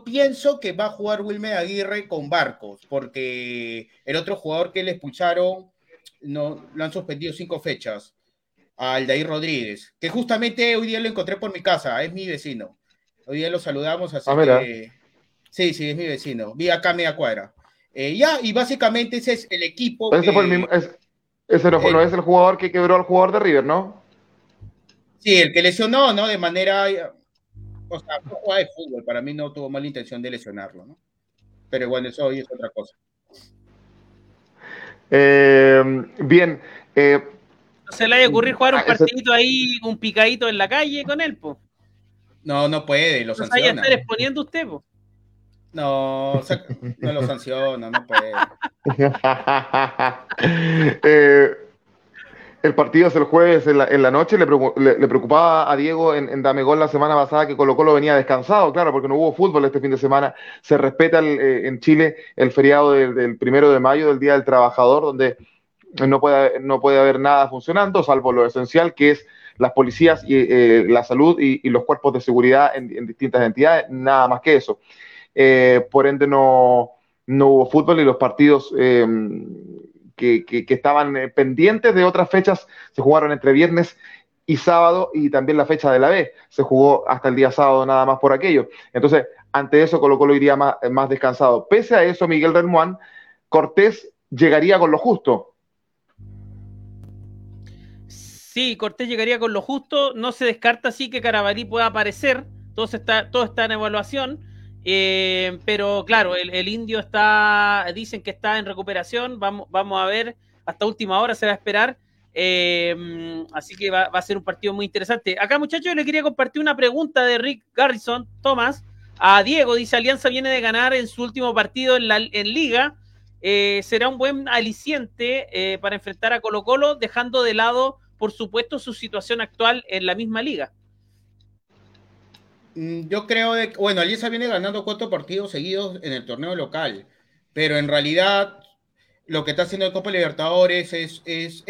pienso que va a jugar Wilmer Aguirre con Barcos, porque el otro jugador que le expulsaron no, lo han suspendido cinco fechas al Dair Rodríguez, que justamente hoy día lo encontré por mi casa, es mi vecino. Hoy día lo saludamos, así ah, que... Sí, sí, es mi vecino. Vi acá media cuadra. Eh, ya, y básicamente ese es el equipo. Ese, fue el mismo, Ese no, no, es el jugador que quebró al jugador de River, ¿no? Sí, el que lesionó, ¿no? De manera. O sea, no juega de fútbol. Para mí no tuvo mala intención de lesionarlo, ¿no? Pero bueno, eso hoy es otra cosa. Eh, bien. Eh, se le haya ocurrir jugar un ah, partidito ahí, un picadito en la calle con él, po. No, no puede, lo no sanciona. estar exponiendo usted, po. No, no lo sanciona, no puede. eh, el partido es el jueves en la, noche. Le, preocupaba a Diego en, en Damegol la semana pasada que Colo Colo venía descansado, claro, porque no hubo fútbol este fin de semana. Se respeta eh, en Chile el feriado del, primero de mayo, del Día del Trabajador, donde no puede, no puede haber nada funcionando, salvo lo esencial, que es las policías y eh, la salud y, los cuerpos de seguridad en, distintas entidades, nada más que eso. Eh, por ende, no, no hubo fútbol y los partidos que, estaban eh, pendientes de otras fechas se jugaron entre viernes y sábado y también la fecha de la B. Se jugó hasta el día sábado nada más por aquello. Entonces, ante eso Colo Colo iría más, más descansado. Pese a eso, Miguel Relmuán, Cortés llegaría con lo justo. Sí, Cortés llegaría con lo justo. No se descarta así que Carabalí pueda aparecer. Todo está, todo está en evaluación. Eh, pero claro, el, indio está, dicen que está en recuperación, vamos, vamos a ver, hasta última hora se va a esperar. Eh, así que va, a ser un partido muy interesante. Acá, muchachos, le quería compartir una pregunta de Rick Garrison, Thomas, a Diego. Dice: Alianza viene de ganar en su último partido en, la, Liga. Eh, será un buen aliciente para enfrentar a Colo Colo, dejando de lado, por supuesto, su situación actual en la misma liga. Mm, yo creo que, bueno, Alianza viene ganando cuatro partidos seguidos en el torneo local, pero en realidad lo que está haciendo el Copa Libertadores es, es,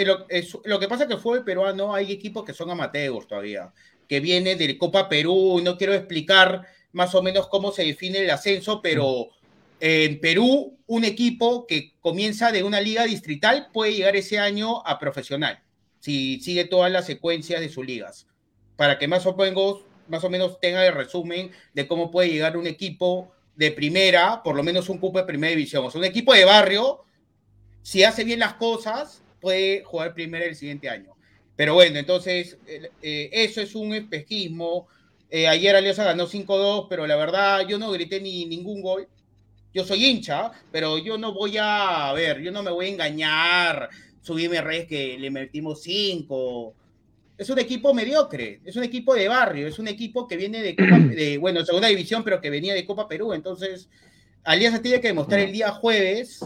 lo que pasa que fue el peruano, hay equipos que son amateurs todavía, que viene del Copa Perú, no quiero explicar más o menos cómo se define el ascenso, pero en Perú un equipo que comienza de una liga distrital puede llegar ese año a profesional, si sigue todas las secuencias de sus ligas, para que más o menos más o menos tenga el resumen de cómo puede llegar un equipo de primera, por lo menos un cupo de primera división. O sea, un equipo de barrio, si hace bien las cosas, puede jugar primera el siguiente año. Pero bueno, entonces, eh, eso es un espejismo. Eh, ayer Alianza ganó 5-2, pero la verdad yo no grité ni ningún gol. Yo soy hincha, pero yo no voy a, a ver, yo no me voy a engañar, subirme redes que le metimos 5 es un equipo mediocre, es un equipo de barrio, es un equipo que viene de, de, bueno, segunda división, pero que venía de Copa Perú. Entonces, Alianza tiene que demostrar el día jueves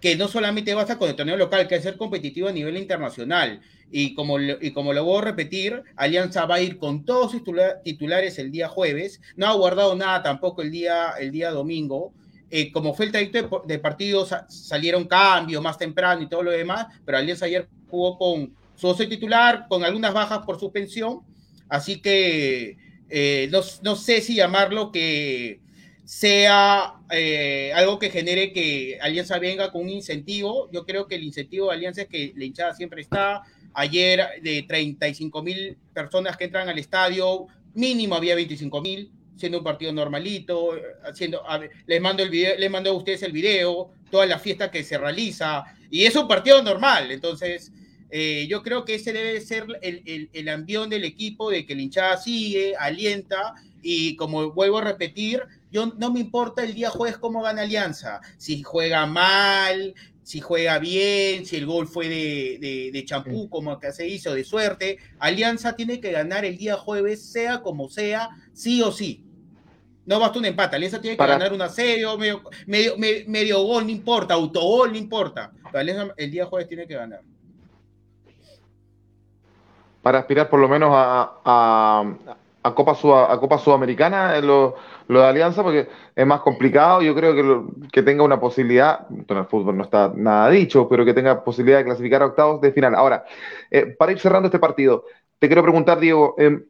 que no solamente basta con el torneo local, que es ser competitivo a nivel internacional. Y como, y como lo voy a repetir, Alianza va a ir con todos sus titulares el día jueves. No ha guardado nada tampoco el día, el día domingo. Eh, como fue el trayecto de, de partidos, salieron cambios más temprano y todo lo demás, pero Alianza ayer jugó con, soy titular con algunas bajas por suspensión, así que eh, no, sé si llamarlo que sea eh, algo que genere que Alianza venga con un incentivo. Yo creo que el incentivo de Alianza es que la hinchada siempre está. Ayer de 35 mil personas que entran al estadio, mínimo había 25 mil, siendo un partido normalito, haciendo, les mando el video, les mando a ustedes el video, toda la fiesta que se realiza, y es un partido normal, entonces eh, yo creo que ese debe ser el, el, el ambión del equipo, de que el hinchada sigue, alienta, y como vuelvo a repetir, yo no me importa el día jueves cómo gana Alianza, si juega mal, si juega bien, si el gol fue de, de, champú, como que se hizo, de suerte. Alianza tiene que ganar el día jueves, sea como sea, sí o sí. No basta un empate, Alianza tiene que ganar un asedio, medio, medio, medio, gol, no importa, autogol, no importa. Alianza el día jueves tiene que ganar para aspirar por lo menos a, a, Copa, a Copa Sudamericana, lo, lo, de Alianza, porque es más complicado. Yo creo que, que tenga una posibilidad, en el fútbol no está nada dicho, pero que tenga posibilidad de clasificar a octavos de final. Ahora, eh, para ir cerrando este partido, te quiero preguntar, Diego, em,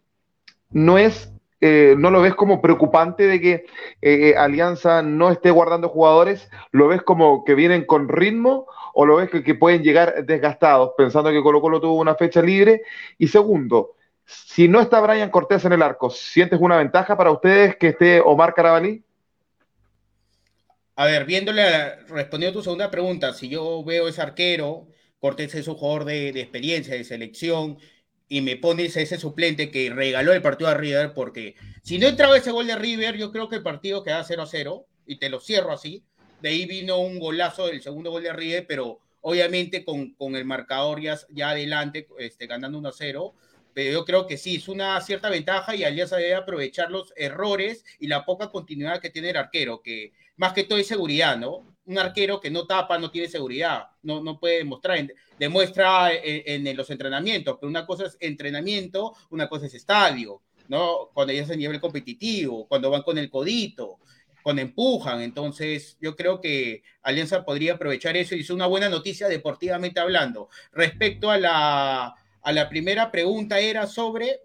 ¿no es eh, ¿no lo ves como preocupante de que eh, Alianza no esté guardando jugadores? ¿Lo ves como que vienen con ritmo o lo ves que, pueden llegar desgastados pensando que Colo Colo tuvo una fecha libre? Y segundo, si no está Brian Cortés en el arco, ¿sientes una ventaja para ustedes que esté Omar Carabalí? A ver, viéndole, respondiendo a tu segunda pregunta, si yo veo ese arquero, Cortés es un jugador de, experiencia, de selección, y me pones a ese suplente que regaló el partido a River, porque si no entraba ese gol de River, yo creo que el partido quedaba 0-0, y te lo cierro así. De ahí vino un golazo del segundo gol de River, pero obviamente con, con el marcador ya, ya adelante, este, ganando 1-0 pero yo creo que sí, es una cierta ventaja y Alianza debe aprovechar los errores y la poca continuidad que tiene el arquero, que más que todo es seguridad, ¿no? Un arquero que no tapa no tiene seguridad, no, no puede demostrar, demuestra en, los entrenamientos, pero una cosa es entrenamiento, una cosa es estadio, ¿no? Cuando ya es a nivel competitivo, cuando van con el codito, cuando empujan. Entonces, yo creo que Alianza podría aprovechar eso y es una buena noticia deportivamente hablando. Respecto a la a la primera pregunta era sobre...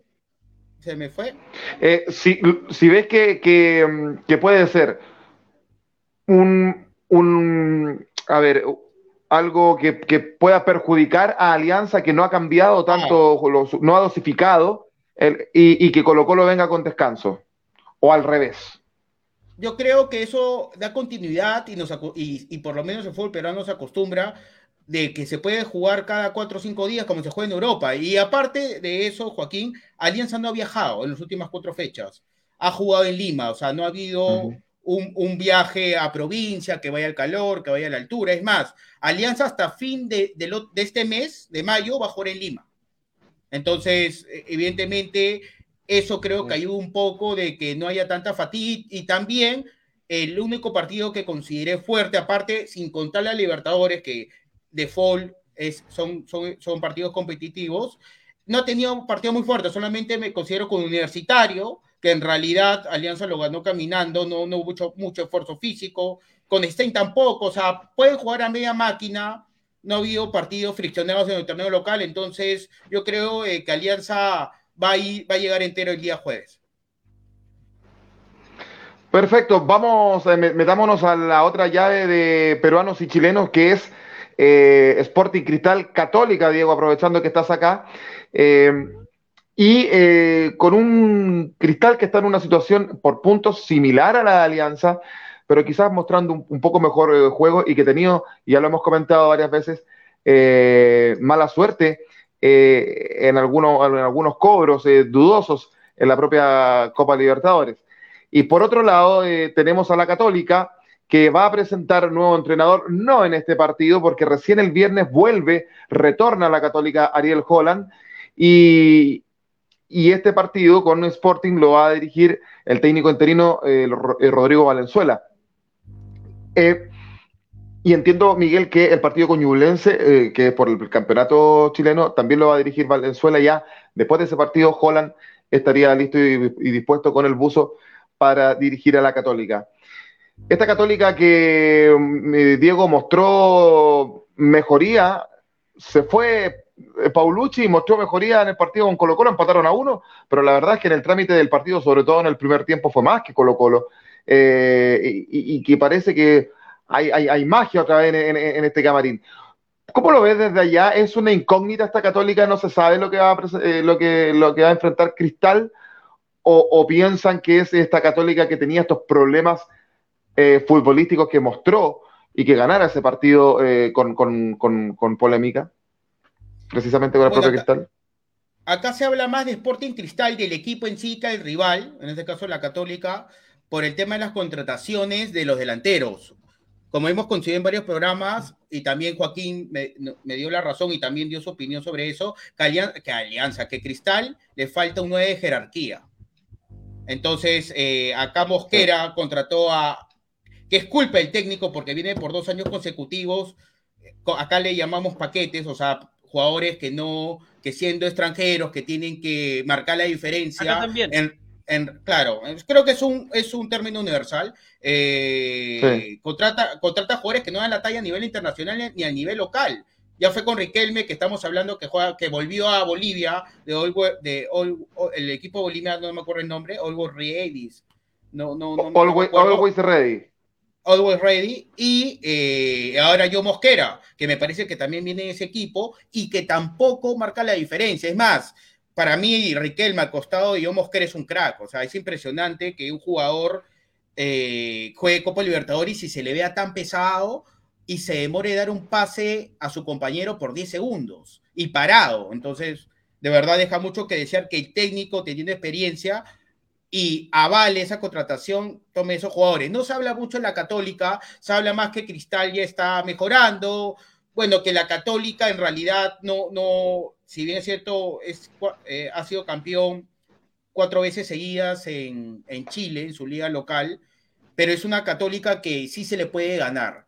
¿Se me fue? Eh, si, ves que, mm, puede ser un, a ver, algo que, pueda perjudicar a Alianza que no ha cambiado tanto, ah. no ha dosificado y, que Colo Colo venga con descanso, o al revés. Yo creo que eso da continuidad y, nos, y, y por lo menos el fútbol peruano se acostumbra de que se puede jugar cada cuatro o cinco días como se juega en Europa. Y aparte de eso, Joaquín, Alianza no ha viajado en las últimas cuatro fechas. Ha jugado en Lima, o sea, no ha habido un, viaje a provincia, que vaya al calor, que vaya a la altura. Es más, Alianza hasta fin de, de, este mes, de mayo, va a jugar en Lima. Entonces, e, evidentemente, eso creo que ayuda un poco de que no haya tanta fatiga y también el único partido que consideré fuerte, aparte, sin contar a Libertadores, que default es, son, son, son partidos competitivos. No ha tenido un partido muy fuerte, solamente me considero con Universitario, que en realidad Alianza lo ganó caminando, no, no hubo mucho, mucho esfuerzo físico. Con Stein tampoco, o sea, pueden jugar a media máquina, no ha habido partidos friccionados en el torneo local, entonces yo creo eh, que Alianza va a, va a llegar entero el día jueves. Perfecto, vamos, eh, metámonos a la otra llave de peruanos y chilenos, que es eh, Sporting Cristal Católica, Diego, aprovechando que estás acá. Y eh, con un Cristal que está en una situación por puntos similar a la Alianza, pero quizás mostrando un, poco mejor eh, juego y que ha tenido, ya lo hemos comentado varias veces, mala suerte en, algunos, en algunos cobros dudosos en la propia Copa Libertadores. Y por otro lado, tenemos a la Católica, que va a presentar nuevo entrenador, no en este partido, porque recién el viernes vuelve, retorna a la Católica Ariel Holland, y, este partido con Sporting lo va a dirigir el técnico interino eh, eh, Rodrigo Valenzuela. Eh, y entiendo, Miguel, que el partido con Ñublense, que es por el campeonato chileno, también lo va a dirigir Valenzuela. Ya después de ese partido, Holland estaría listo y dispuesto con el buzo para dirigir a la Católica. Esta católica que mm, eh, Diego mostró mejoría, se fue eh, Paulucci y mostró mejoría en el partido con Colo Colo, empataron a uno, pero la verdad es que en el trámite del partido, sobre todo en el primer tiempo, fue más que Colo Colo. Eh, y, que parece que hay, magia otra vez en, este camarín. ¿Cómo lo ves desde allá? ¿Es una incógnita esta católica? ¿No se sabe lo que va a, a enfrentar Cristal? ¿O, ¿O piensan que es esta católica que tenía estos problemas eh, futbolísticos que mostró y que ganara ese partido eh, con, polémica, precisamente con el propio Cristal. Acá se habla más de Sporting Cristal, del equipo en sí que el rival, en este caso la Católica, por el tema de las contrataciones de los delanteros. Como hemos conseguido en varios programas, y también Joaquín me, dio la razón y también dio su opinión sobre eso, que, Alianza, que, Alianza, que Cristal le falta un 9 de jerarquía. Entonces, eh, acá Mosquera contrató a, que es culpa del técnico porque viene por dos años consecutivos. Acá le llamamos paquetes, o sea, jugadores que no, que siendo extranjeros, que tienen que marcar la diferencia. también. En, claro, creo que es un, es un término universal. Eh, contrata, contrata jugadores que no dan la talla a nivel internacional ni a nivel local. Ya fue con Riquelme, que estamos hablando que juega, que volvió a Bolivia, de, de el equipo boliviano, no me acuerdo el nombre, Olgo Riedis. No, no, no, Always Ready. Always Ready, y eh, ahora yo Mosquera, que me parece que también viene en ese equipo y que tampoco marca la diferencia. Es más, para mí Riquelme al costado de yo Mosquera es un crack, o sea, es impresionante que un jugador eh, juegue Copa Libertadores y se le vea tan pesado y se demore de dar un pase a su compañero por 10 segundos y parado. Entonces, de verdad deja mucho que desear que el técnico teniendo experiencia y avale esa contratación, tome esos jugadores. No se habla mucho en la católica, se habla más que Cristal ya está mejorando, bueno, que la católica en realidad no, no si bien es cierto, es, eh, ha sido campeón cuatro veces seguidas en, en Chile, en su liga local, pero es una católica que sí se le puede ganar.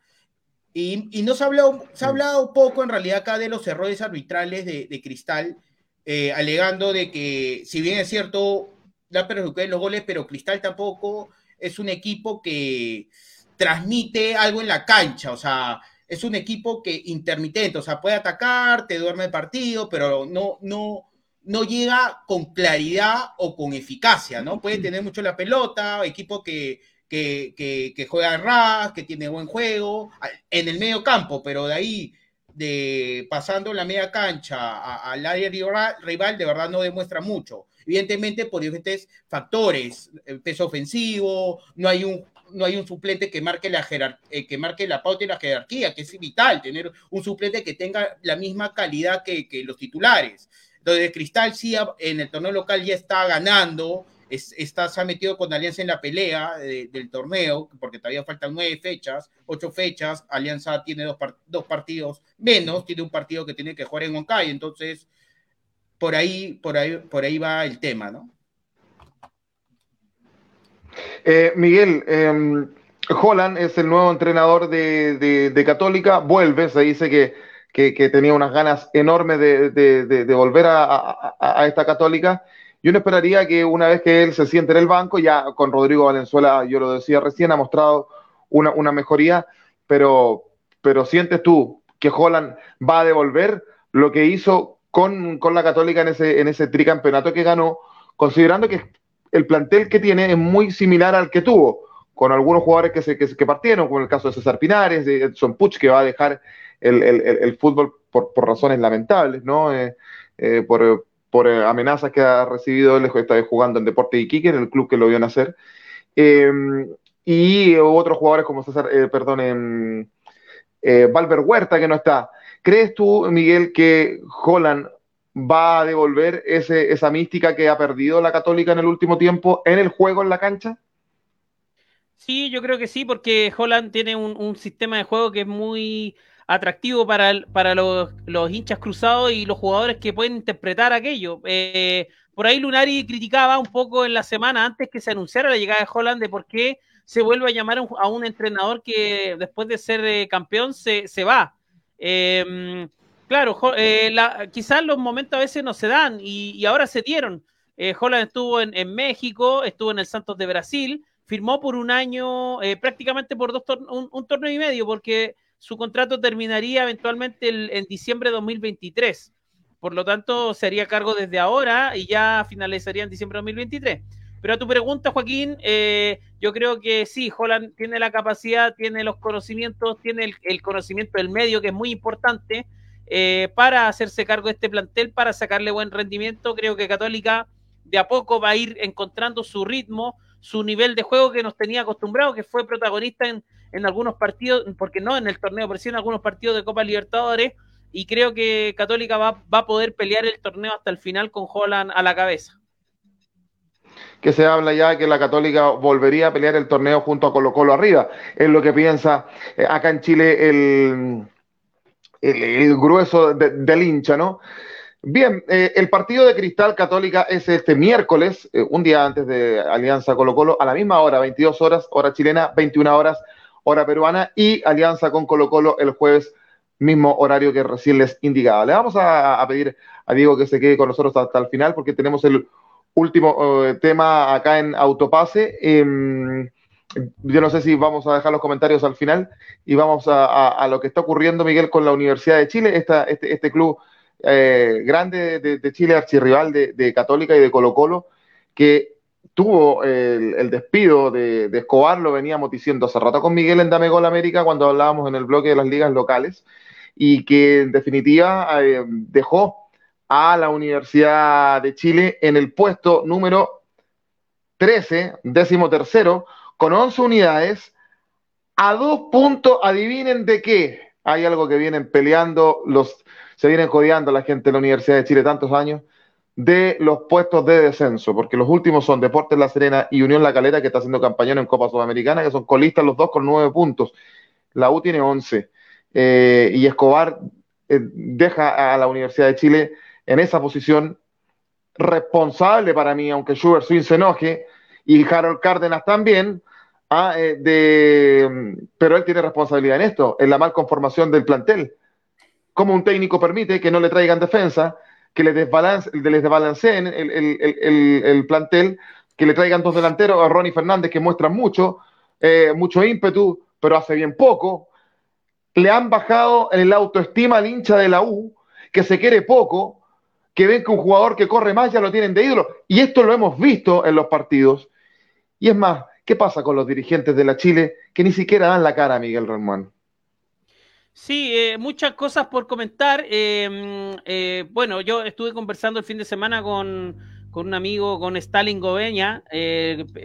Y, no se ha, hablado, se ha hablado poco en realidad acá de los errores arbitrales de, Cristal, eh, alegando de que, si bien es cierto, da perjudicar los goles, pero Cristal tampoco es un equipo que transmite algo en la cancha, o sea, es un equipo que intermitente, o sea, puede atacar, te duerme el partido, pero no, no, no llega con claridad o con eficacia, ¿no? Puede tener mucho la pelota, equipo que que, que, juega ras, que tiene buen juego, en el medio campo, pero de ahí, de pasando la media cancha al área rival, de verdad no demuestra mucho. Evidentemente, por diferentes factores, el peso ofensivo, no hay un no hay un suplente que marque la eh, que marque la pauta y la jerarquía, que es vital tener un suplente que tenga la misma calidad que, que los titulares. Entonces, Cristal sí en el torneo local ya está ganando, está, se ha metido con Alianza en la pelea del torneo, porque todavía faltan nueve fechas, ocho fechas, Alianza tiene dos, dos partidos menos, tiene un partido que tiene que jugar en Huancay, entonces por ahí, por ahí, por ahí va el tema, ¿no? Eh, Miguel, eh, Holland es el nuevo entrenador de, Católica, vuelve, se dice que, tenía unas ganas enormes de, volver a, a, esta Católica yo no esperaría que una vez que él se siente en el banco, ya con Rodrigo Valenzuela, yo lo decía recién, ha mostrado una, mejoría, pero, pero sientes tú que Holland va a devolver lo que hizo con, la Católica en ese, en ese tricampeonato que ganó, considerando que el plantel que tiene es muy similar al que tuvo, con algunos jugadores que, se, que, partieron, como el caso de César Pinares, de Edson Puch, que va a dejar el, fútbol por, razones lamentables, ¿no? Eh, eh, por, por eh, amenazas que ha recibido, él está jugando en Deporte Iquique, en el club que lo vio nacer. Em, y otros jugadores como César, eh, perdón, eh, Valver Huerta, que no está. ¿Crees tú, Miguel, que Holland va a devolver ese, esa mística que ha perdido la Católica en el último tiempo en el juego, en la cancha? Sí, yo creo que sí, porque Holland tiene un sistema de juego que es muy atractivo para, los, hinchas cruzados y los jugadores que pueden interpretar aquello. Eh, por ahí Lunari criticaba un poco en la semana antes que se anunciara la llegada de Holland de por qué se vuelve a llamar a un, entrenador que después de ser eh, campeón se, va. Em, claro, eh, quizás los momentos a veces no se dan y, ahora se dieron. Holland estuvo en, México, estuvo en el Santos de Brasil, firmó por un año, prácticamente por dos un, un, torneo y medio, porque su contrato terminaría eventualmente en diciembre de 2023. Por lo tanto, se haría cargo desde ahora y ya finalizaría en diciembre de 2023. Pero a tu pregunta, Joaquín, eh, yo creo que sí, Holland tiene la capacidad, tiene los conocimientos, tiene el, conocimiento del medio, que es muy importante, eh, para hacerse cargo de este plantel, para sacarle buen rendimiento. Creo que Católica de a poco va a ir encontrando su ritmo, su nivel de juego que nos tenía acostumbrado, que fue protagonista en, algunos partidos, porque no en el torneo, pero sí en algunos partidos de Copa Libertadores, y creo que Católica va, a poder pelear el torneo hasta el final con Holland a la cabeza. Que se habla ya que la Católica volvería a pelear el torneo junto a Colo Colo arriba, es lo que piensa eh, acá en Chile el, el, grueso del hincha, ¿no? Bien, eh, el partido de Cristal Católica es este miércoles, eh, un día antes de Alianza Colo Colo, a la misma hora, 22 horas, hora chilena, 21 horas, hora peruana, y Alianza con Colo Colo el jueves, mismo horario que recién les indicaba. Le vamos a, pedir a Diego que se quede con nosotros hasta, el final porque tenemos el último eh, tema acá en Autopase. Em, yo no sé si vamos a dejar los comentarios al final y vamos a, lo que está ocurriendo, Miguel, con la Universidad de Chile, esta, este, este club eh, grande de, Chile, archirrival de, Católica y de Colo Colo, que tuvo el, despido de, Escobar, lo veníamos diciendo hace rato con Miguel en Dame Gol América cuando hablábamos en el bloque de las ligas locales, y que en definitiva eh, dejó a la Universidad de Chile en el puesto número 13, décimo tercero, con 11 unidades, a dos puntos, adivinen de qué. Hay algo que vienen peleando, los, se vienen jodeando la gente de la Universidad de Chile tantos años, de los puestos de descenso, porque los últimos son Deportes La Serena y Unión La Calera, que está haciendo campañón en Copa Sudamericana, que son colistas los dos con nueve puntos. La U tiene once. Eh, y Escobar eh, deja a la Universidad de Chile en esa posición responsable para mí, aunque Schubert Swin se enoje, y Harold Cárdenas también, ah, eh, pero él tiene responsabilidad en esto, en la mal conformación del plantel. ¿Cómo un técnico permite que no le traigan defensa, que le desbalance, les desbalanceen el, el, el, plantel, que le traigan dos delanteros a Ronnie Fernández que muestran mucho, eh, mucho ímpetu, pero hace bien poco. Le han bajado en el autoestima al hincha de la U, que se quiere poco, que ven que un jugador que corre más ya lo tienen de ídolo. Y esto lo hemos visto en los partidos. Y es más, ¿qué pasa con los dirigentes de la Chile que ni siquiera dan la cara a Miguel Román? Sí, eh, muchas cosas por comentar. Eh, eh, bueno, yo estuve conversando el fin de semana con, un amigo, con Stalin Gobeña,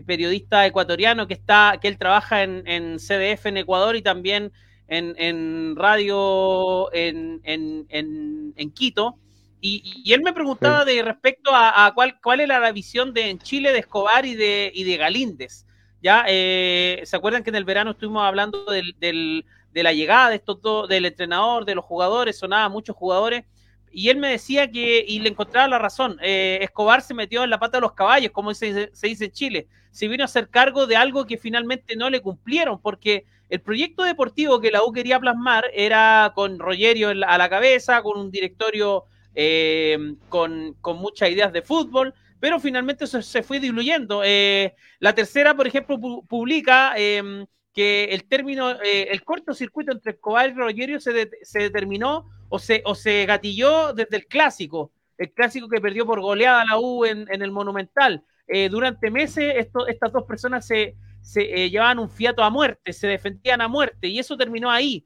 periodista ecuatoriano que está, que él trabaja en, en CDF en Ecuador y también en, radio en, en Quito. Y, él me preguntaba de respecto a, cuál, cuál era la visión de en Chile de Escobar y de, y de Galíndez. ¿Ya? Eh, ¿Se acuerdan que en el verano estuvimos hablando del, de la llegada de estos dos, del entrenador, de los jugadores, sonaba muchos jugadores? Y él me decía que, y le encontraba la razón, eh, Escobar se metió en la pata de los caballos, como se, se, dice en Chile. Se vino a hacer cargo de algo que finalmente no le cumplieron, porque el proyecto deportivo que la U quería plasmar era con Rogerio a la cabeza, con un directorio eh, con, muchas ideas de fútbol, pero finalmente eso se fue diluyendo. Eh, la tercera, por ejemplo, publica em, que el término, eh, el cortocircuito entre Escobar y Rogerio se, se determinó o se, o se gatilló desde el clásico, el clásico que perdió por goleada la U en, el Monumental. durante meses estas dos personas se, se llevaban un fiato a muerte, se defendían a muerte y eso terminó ahí.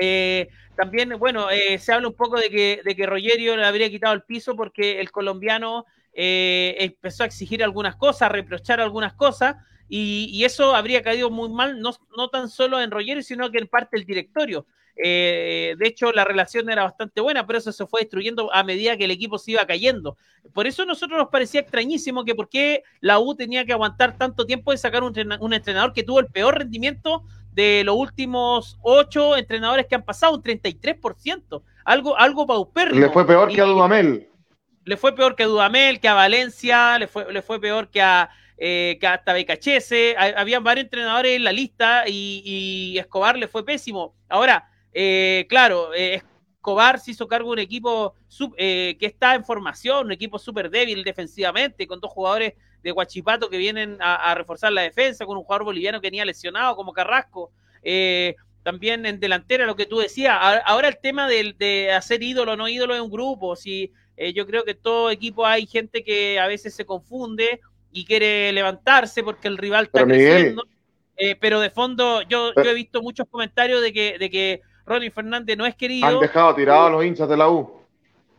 Eh, también, bueno, eh, se habla un poco de que, de que Rogerio le habría quitado el piso porque el colombiano eh, empezó a exigir algunas cosas, a reprochar algunas cosas, y, eso habría caído muy mal, no, no, tan solo en Rogerio, sino que en parte del directorio. de hecho, la relación era bastante buena, pero eso se fue destruyendo a medida que el equipo se iba cayendo. Por eso a nosotros nos parecía extrañísimo que por qué la U tenía que aguantar tanto tiempo de sacar un entrenador que tuvo el peor rendimiento de los últimos ocho entrenadores que han pasado, un 33%, algo, algo paupérrimo. Le fue peor que a Dudamel. Le fue peor que a Dudamel, que a Valencia, le fue, le fue peor que a, eh, que hasta Becachese, habían varios entrenadores en la lista y, Escobar le fue pésimo. Ahora, eh, claro, eh, Escobar se hizo cargo de un equipo que está en formación, un equipo súper débil defensivamente, con dos jugadores de Guachipato que vienen a, reforzar la defensa, con un jugador boliviano que venía lesionado como Carrasco. Eh, también en delantera, lo que tú decías. Ahora el tema de, hacer ídolo o no ídolo en un grupo. Si, eh, yo creo que en todo equipo hay gente que a veces se confunde y quiere levantarse porque el rival está creciendo. Eh, pero de fondo, yo, yo, he visto muchos comentarios de que, de que Ronnie Fernández no es querido. Han dejado tirados a los hinchas de la U.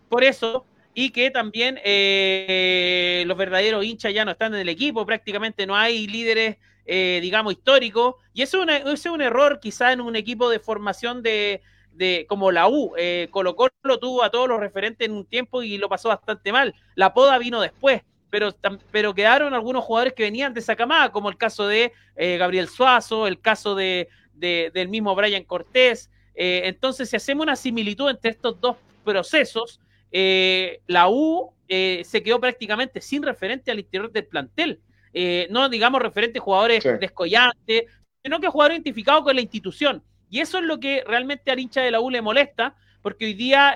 Por eso, y que también eh, los verdaderos hinchas ya no están en el equipo, prácticamente no hay líderes, eh, digamos, históricos, y eso es, un error quizá en un equipo de formación de, de como la U. Eh, Colo Colo tuvo a todos los referentes en un tiempo y lo pasó bastante mal. La poda vino después, pero, pero quedaron algunos jugadores que venían de esa camada, como el caso de eh, Gabriel Suazo, el caso de, del mismo Brian Cortés. entonces, si hacemos una similitud entre estos dos procesos, eh, la U eh, se quedó prácticamente sin referente al interior del plantel. Eh, no digamos referentes jugadores descollantes, sino que jugadores identificados con la institución. Y eso es lo que realmente al hincha de la U le molesta, porque hoy día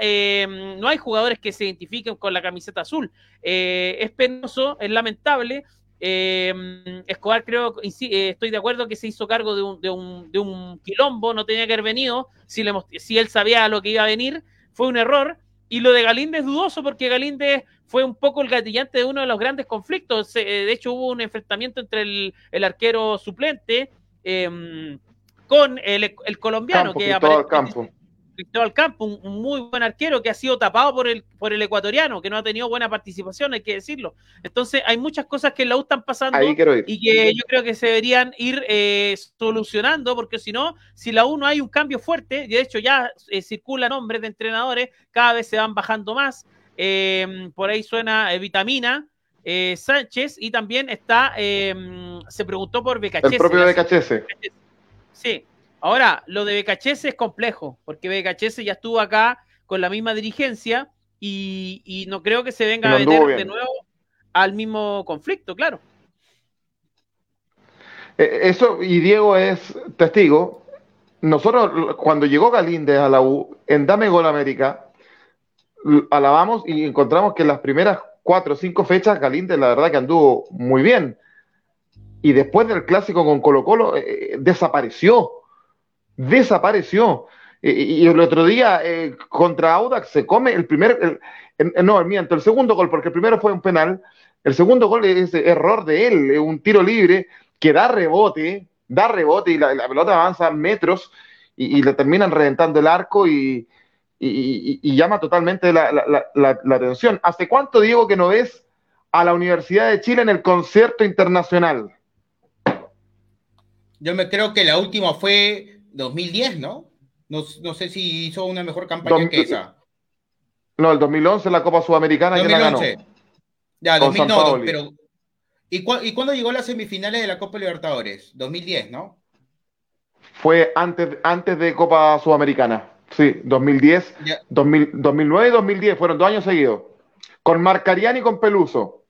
no hay jugadores que se identifiquen con la camiseta azul. es penoso, es lamentable. Escobar creo, estoy de acuerdo que se hizo cargo de un, de un, de un quilombo, no tenía que haber venido, si, le, si él sabía lo que iba a venir, fue un error, y lo de Galíndez es dudoso porque Galíndez fue un poco el gatillante de uno de los grandes conflictos. Eh, de hecho, hubo un enfrentamiento entre el, arquero suplente em, con el, colombiano, que, Cristóbal Campo, un, muy buen arquero que ha sido tapado por el, por el ecuatoriano, que no ha tenido buena participación, hay que decirlo. Entonces, hay muchas cosas que en la U están pasando y que yo creo que se deberían ir eh, solucionando, porque si no, si la U no hay un cambio fuerte, de hecho ya eh, circulan nombres de entrenadores, cada vez se van bajando más. Eh, por ahí suena Vitamina, Sánchez, y también está, se preguntó por BKC. El propio BKC. Sí, Ahora, lo de BKHS es complejo, porque BKHS ya estuvo acá con la misma dirigencia y, no creo que se venga a meter de nuevo al mismo conflicto, claro. Eh, eso, y Diego es testigo. Nosotros, cuando llegó Galíndez a la U, en Dame Gol América, alabamos y encontramos que en las primeras cuatro o cinco fechas Galíndez, la verdad que anduvo muy bien. Y después del clásico con Colo Colo, eh, desapareció desapareció. Y, el otro día eh, contra Audax se come el primer, el, no, miento, el segundo gol, porque el primero fue un penal, el segundo gol es error de él, un tiro libre que da rebote, da rebote y la, pelota avanza metros y, le terminan reventando el arco y, llama totalmente la, la, atención. ¿Hace cuánto, Diego, que no ves a la Universidad de Chile en el concierto internacional? Yo me creo que la última fue 2010, ¿no? ¿no? No sé si hizo una mejor campaña que esa. No, el 2011 la Copa Sudamericana 2011. la ganó. Ya, 2009, pero ¿y, ¿Y cuándo llegó a las semifinales de la Copa Libertadores? 2010, ¿no? Fue antes, antes de Copa Sudamericana. Sí, 2010, 2009 y 2010, fueron dos años seguidos. Con Marcariani y con Peluso.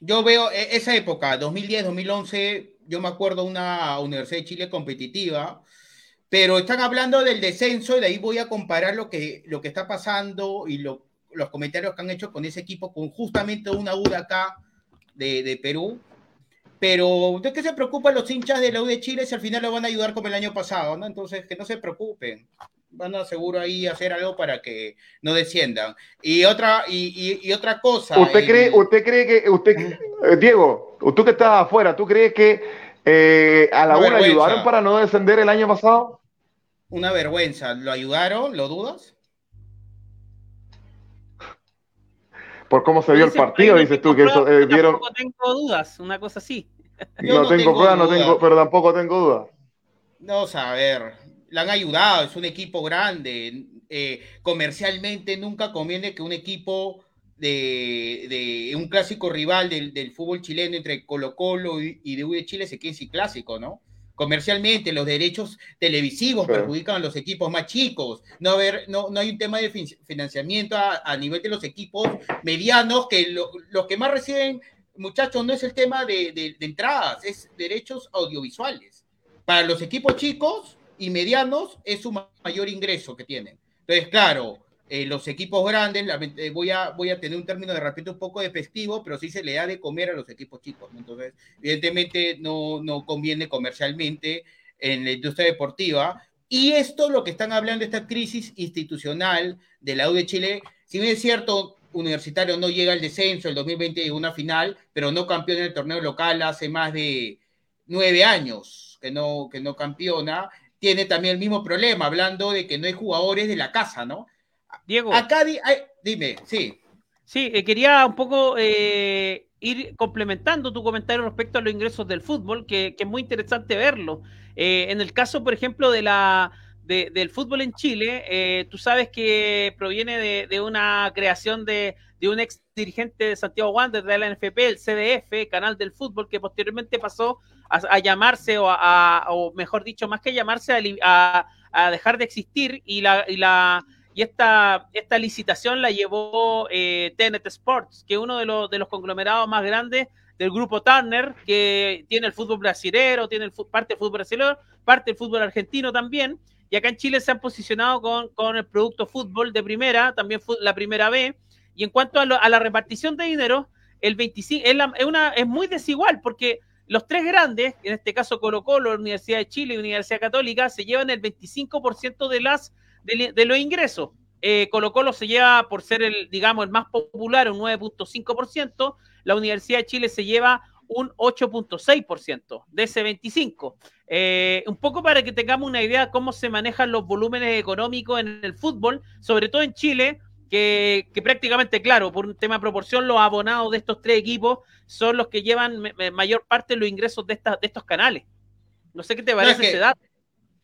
Yo veo e, esa época, 2010, 2011, yo me acuerdo una Universidad de Chile competitiva, pero están hablando del descenso y de ahí voy a comparar lo que, lo que está pasando y los comentarios que han hecho con ese equipo, con justamente una U de acá de, Perú. Pero ¿de qué se preocupan los hinchas de la U de Chile si al final lo van a ayudar como el año pasado? Entonces, que no se preocupen. Van a seguro ahí hacer algo para que no desciendan. Y otra, y, otra cosa. ¿Usted, cree, ¿Usted cree que, usted, eh, Diego, tú que estás afuera, ¿tú crees que eh, a la U ayudaron para no descender el año pasado? Una vergüenza. ¿Lo ayudaron? ¿Lo dudas? Por cómo se vio el partido, dices tú, que eso, eh, vieron... Tampoco tengo dudas, una cosa así. no, tengo pruebas, no tengo, pero tampoco tengo dudas. No, o sea, a ver, le han ayudado, es un equipo grande. Eh, comercialmente nunca conviene que un equipo de, un clásico rival del, fútbol chileno entre Colo Colo y, de U de Chile se quede sin clásico, ¿no? Comercialmente, los derechos televisivos perjudican a los equipos más chicos. No, haber, no, no hay un tema de financiamiento a, nivel de los equipos medianos, que los que más reciben, muchachos, no es el tema de, de entradas, es derechos audiovisuales. Para los equipos chicos y medianos es su mayor ingreso que tienen. Entonces, claro, eh, los equipos grandes, eh, voy, a, voy a tener un término de repente un poco despectivo, pero sí se le da de comer a los equipos chicos. Entonces, evidentemente no, no conviene comercialmente en la industria deportiva. Y esto, lo que están hablando, esta crisis institucional de la U de Chile, si bien es cierto, Universitario no llega al descenso, el 2020 llegó una final, pero no campeona en el torneo local hace más de nueve años que no, que no campeona, tiene también el mismo problema, hablando de que no hay jugadores de la casa, ¿no? Diego. Acá, dime, sí. Sí, eh, quería un poco eh, ir complementando tu comentario respecto a los ingresos del fútbol, que, es muy interesante verlo. Eh, en el caso, por ejemplo, de la, del fútbol en Chile, tú sabes que proviene de, una creación de, un ex dirigente de Santiago Wander de la NFP, el CDF, Canal del Fútbol, que posteriormente pasó a, llamarse, o, a, o mejor dicho, más que llamarse, a, a dejar de existir y la, y la y esta, esta licitación la llevó eh, Tenet Sports, que es uno de los, de los conglomerados más grandes del grupo Turner, que tiene el fútbol brasilero, tiene el, parte del fútbol brasileño, parte del fútbol argentino también. Y acá en Chile se han posicionado con, con el producto fútbol de primera, también la primera B. Y en cuanto a, la repartición de dinero, el 25 es, es, una, es muy desigual porque los tres grandes, en este caso Colo Colo, Universidad de Chile y Universidad Católica, se llevan el 25% de las de, los ingresos. Eh, Colo Colo se lleva por ser el, digamos, el más popular, un 9.5%. La Universidad de Chile se lleva un 8.6% de ese 25. Eh, un poco para que tengamos una idea de cómo se manejan los volúmenes económicos en el fútbol, sobre todo en Chile, que, prácticamente, claro, por un tema de proporción, los abonados de estos tres equipos son los que llevan mayor parte de los ingresos de, de estos canales. No sé qué te parece ese dato.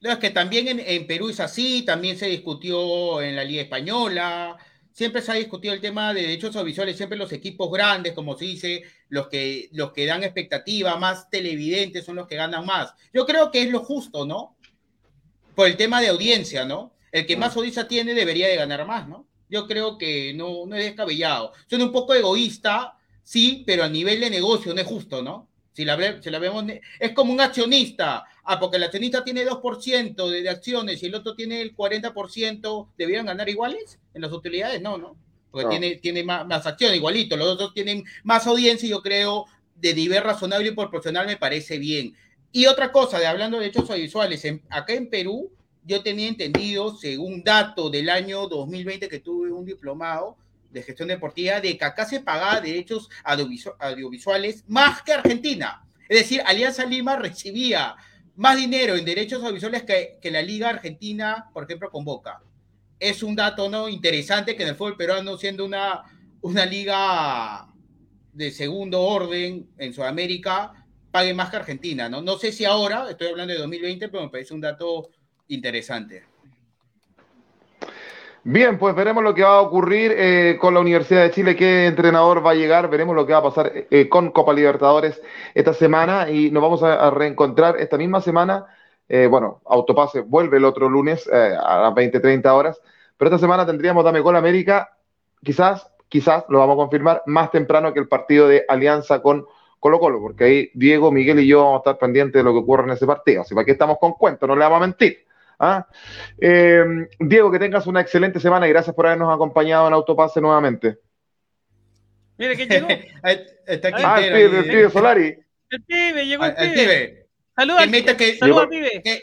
No, es que también en, Perú es así, también se discutió en la Liga Española, siempre se ha discutido el tema de derechos audiovisuales, siempre los equipos grandes, como se dice, los que, los que dan expectativa, más televidentes son los que ganan más. Yo creo que es lo justo, ¿no? Por el tema de audiencia, ¿no? El que más audiencia tiene debería de ganar más, ¿no? Yo creo que no, no es descabellado. Suena un poco egoísta, sí, pero a nivel de negocio no es justo, ¿no? Si la, la vemos, es como un accionista. Ah, porque el accionista tiene 2% de, de, acciones y el otro tiene el 40%, ¿deberían ganar iguales en las utilidades? No, ¿no? Porque tiene, tiene más, más acciones, igualito. Los otros tienen más audiencia y yo creo de nivel razonable y proporcional me parece bien. Y otra cosa, de hablando de hechos audiovisuales, acá en Perú yo tenía entendido, según dato del año 2020 que tuve un diplomado de gestión deportiva, de que acá se pagaba derechos audiovisuales más que Argentina. Es decir, Alianza Lima recibía más dinero en derechos audiovisuales que, que la Liga Argentina, por ejemplo, convoca. Es un dato ¿no? interesante que en el fútbol peruano, siendo una, una liga de segundo orden en Sudamérica, pague más que Argentina. ¿no? no sé si ahora, estoy hablando de 2020, pero me parece un dato interesante. Bien, pues veremos lo que va a ocurrir eh, con la Universidad de Chile, qué entrenador va a llegar, veremos lo que va a pasar eh, con Copa Libertadores esta semana y nos vamos a, reencontrar esta misma semana. Eh, bueno, Autopase vuelve el otro lunes a las 20, 30 horas, pero esta semana tendríamos Dame Gol América, quizás, quizás, lo vamos a confirmar, más temprano que el partido de alianza con Colo Colo, porque ahí Diego, Miguel y yo vamos a estar pendientes de lo que ocurre en ese partido. Así que estamos con cuentos, no le vamos a mentir. ¿Ah? Eh, Diego, que tengas una excelente semana y gracias por habernos acompañado en Autopase nuevamente. Mire, ¿quién llegó? Está aquí ah, el pibe, el pibe Solari. El pibe, llegó el, pibe. Saluda, que, saluda pibe.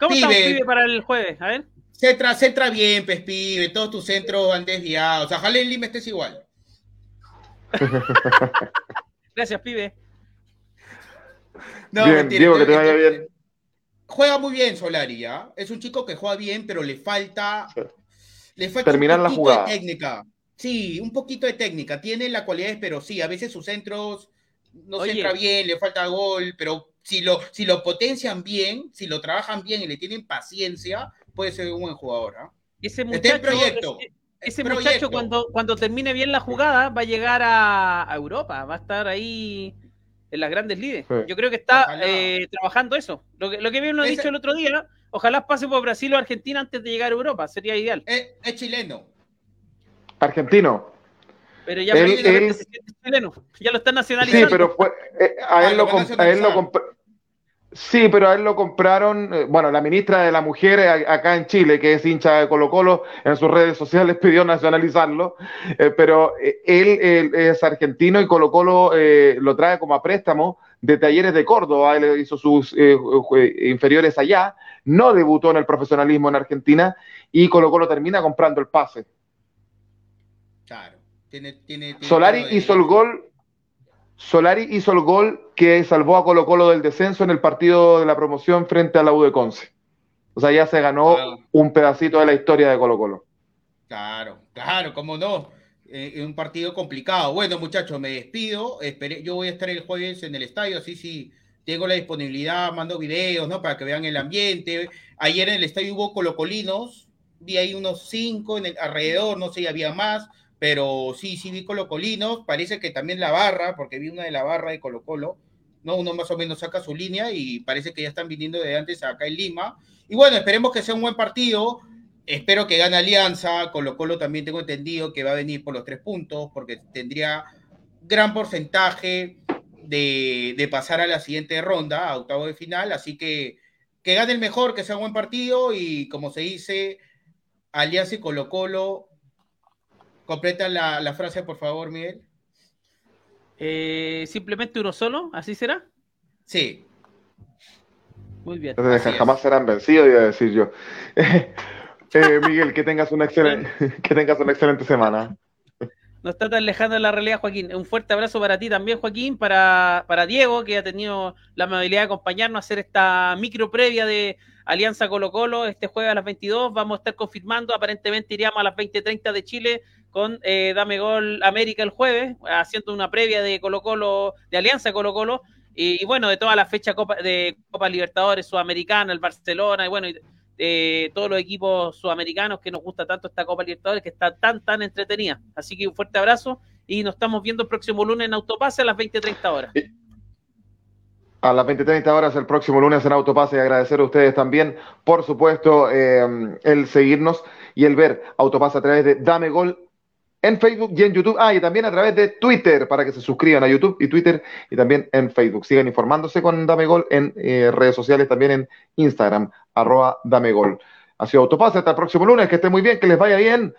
¿Cómo está pibe para el jueves? A ver. Centra, centra bien, pues, pibe. Todos tus centros han desviado. O sea, ojalá en Lima estés igual. Gracias, pibe. No, bien, Diego, que te vaya bien juega muy bien Solari, ¿ya? Es un chico que juega bien, pero le falta. Le falta Terminar un la jugada. de técnica. Sí, un poquito de técnica. Tiene la cualidad, pero sí, a veces sus centros no se entra bien, le falta gol, pero si lo, si lo potencian bien, si lo trabajan bien y le tienen paciencia, puede ser un buen jugador. ¿ah? Ese muchacho, proyecto. Ese, muchacho cuando, cuando termine bien la jugada va a llegar a Europa, va a estar ahí en las grandes líderes. Yo creo que está eh, trabajando eso. Lo que, lo que bien lo ha dicho el otro día, ojalá pase por Brasil o Argentina antes de llegar a Europa, sería ideal. Es, chileno. Argentino. Pero ya es chileno, ya lo están nacionalizando. Sí, pero fue, eh, a, ah, él lo, a él lo, Sí, pero a él lo compraron, eh, bueno, la ministra de la Mujer eh, acá en Chile, que es hincha de Colo Colo, en sus redes sociales pidió nacionalizarlo, eh, pero él, es argentino y Colo Colo lo trae como a préstamo de talleres de Córdoba, él hizo sus inferiores allá, no debutó en el profesionalismo en Argentina y Colo Colo termina comprando el pase. Claro, tiene, tiene, Solari hizo el gol Solari hizo el gol que salvó a Colo Colo del descenso en el partido de la promoción frente a la U de Conce. O sea, ya se ganó un pedacito de la historia de Colo Colo. Claro, claro, cómo no. Eh, un partido complicado. Bueno, muchachos, me despido. yo voy a estar el jueves en el estadio, así sí tengo la disponibilidad, mando videos, ¿no? Para que vean el ambiente. Ayer en el estadio hubo colocolinos, vi ahí unos cinco en el alrededor, no sé si había más pero sí, sí vi colocolinos, parece que también la barra, porque vi una de la barra de Colo Colo, ¿no? Uno más o menos saca su línea y parece que ya están viniendo de antes acá en Lima. Y bueno, esperemos que sea un buen partido. Espero que gane Alianza. Colo Colo también tengo entendido que va a venir por los tres puntos, porque tendría gran porcentaje de, de pasar a la siguiente ronda, a octavo de final. Así que que gane el mejor, que sea un buen partido y como se dice, Alianza y Colo Colo Completa la, frase, por favor, Miguel. Eh, simplemente uno solo, ¿así será? Sí. Muy bien. jamás serán vencidos, iba a decir yo. Eh, Miguel, que tengas una excelente, que tengas una excelente semana. no está tan lejana la realidad, Joaquín. Un fuerte abrazo para ti también, Joaquín, para, para Diego, que ha tenido la amabilidad de acompañarnos a hacer esta micro previa de Alianza Colo Colo este jueves a las 22. Vamos a estar confirmando, aparentemente iríamos a las 20.30 de Chile con eh, Dame Gol América el jueves, haciendo una previa de Colo Colo, de Alianza Colo Colo, y, bueno, de toda la fecha de Copa Libertadores Sudamericana, el Barcelona, y bueno, eh, todos los equipos sudamericanos que nos gusta tanto esta Copa Libertadores, que está tan, tan entretenida. Así que un fuerte abrazo y nos estamos viendo el próximo lunes en Autopase a las 20.30 horas. A las 20.30 horas el próximo lunes en Autopase y agradecer a ustedes también, por supuesto, eh, el seguirnos y el ver Autopase a través de Dame Gol en Facebook y en YouTube. Ah, y también a través de Twitter para que se suscriban a YouTube y Twitter y también en Facebook. Sigan informándose con Dame Gol en eh, redes sociales, también en Instagram, arroba Dame Gol. Ha sido Autopase, hasta el próximo lunes, que esté muy bien, que les vaya bien.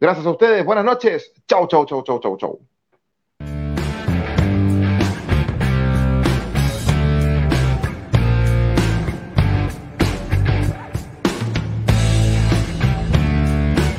Gracias a ustedes, buenas noches. Chau, chau, chau, chau, chau, chau.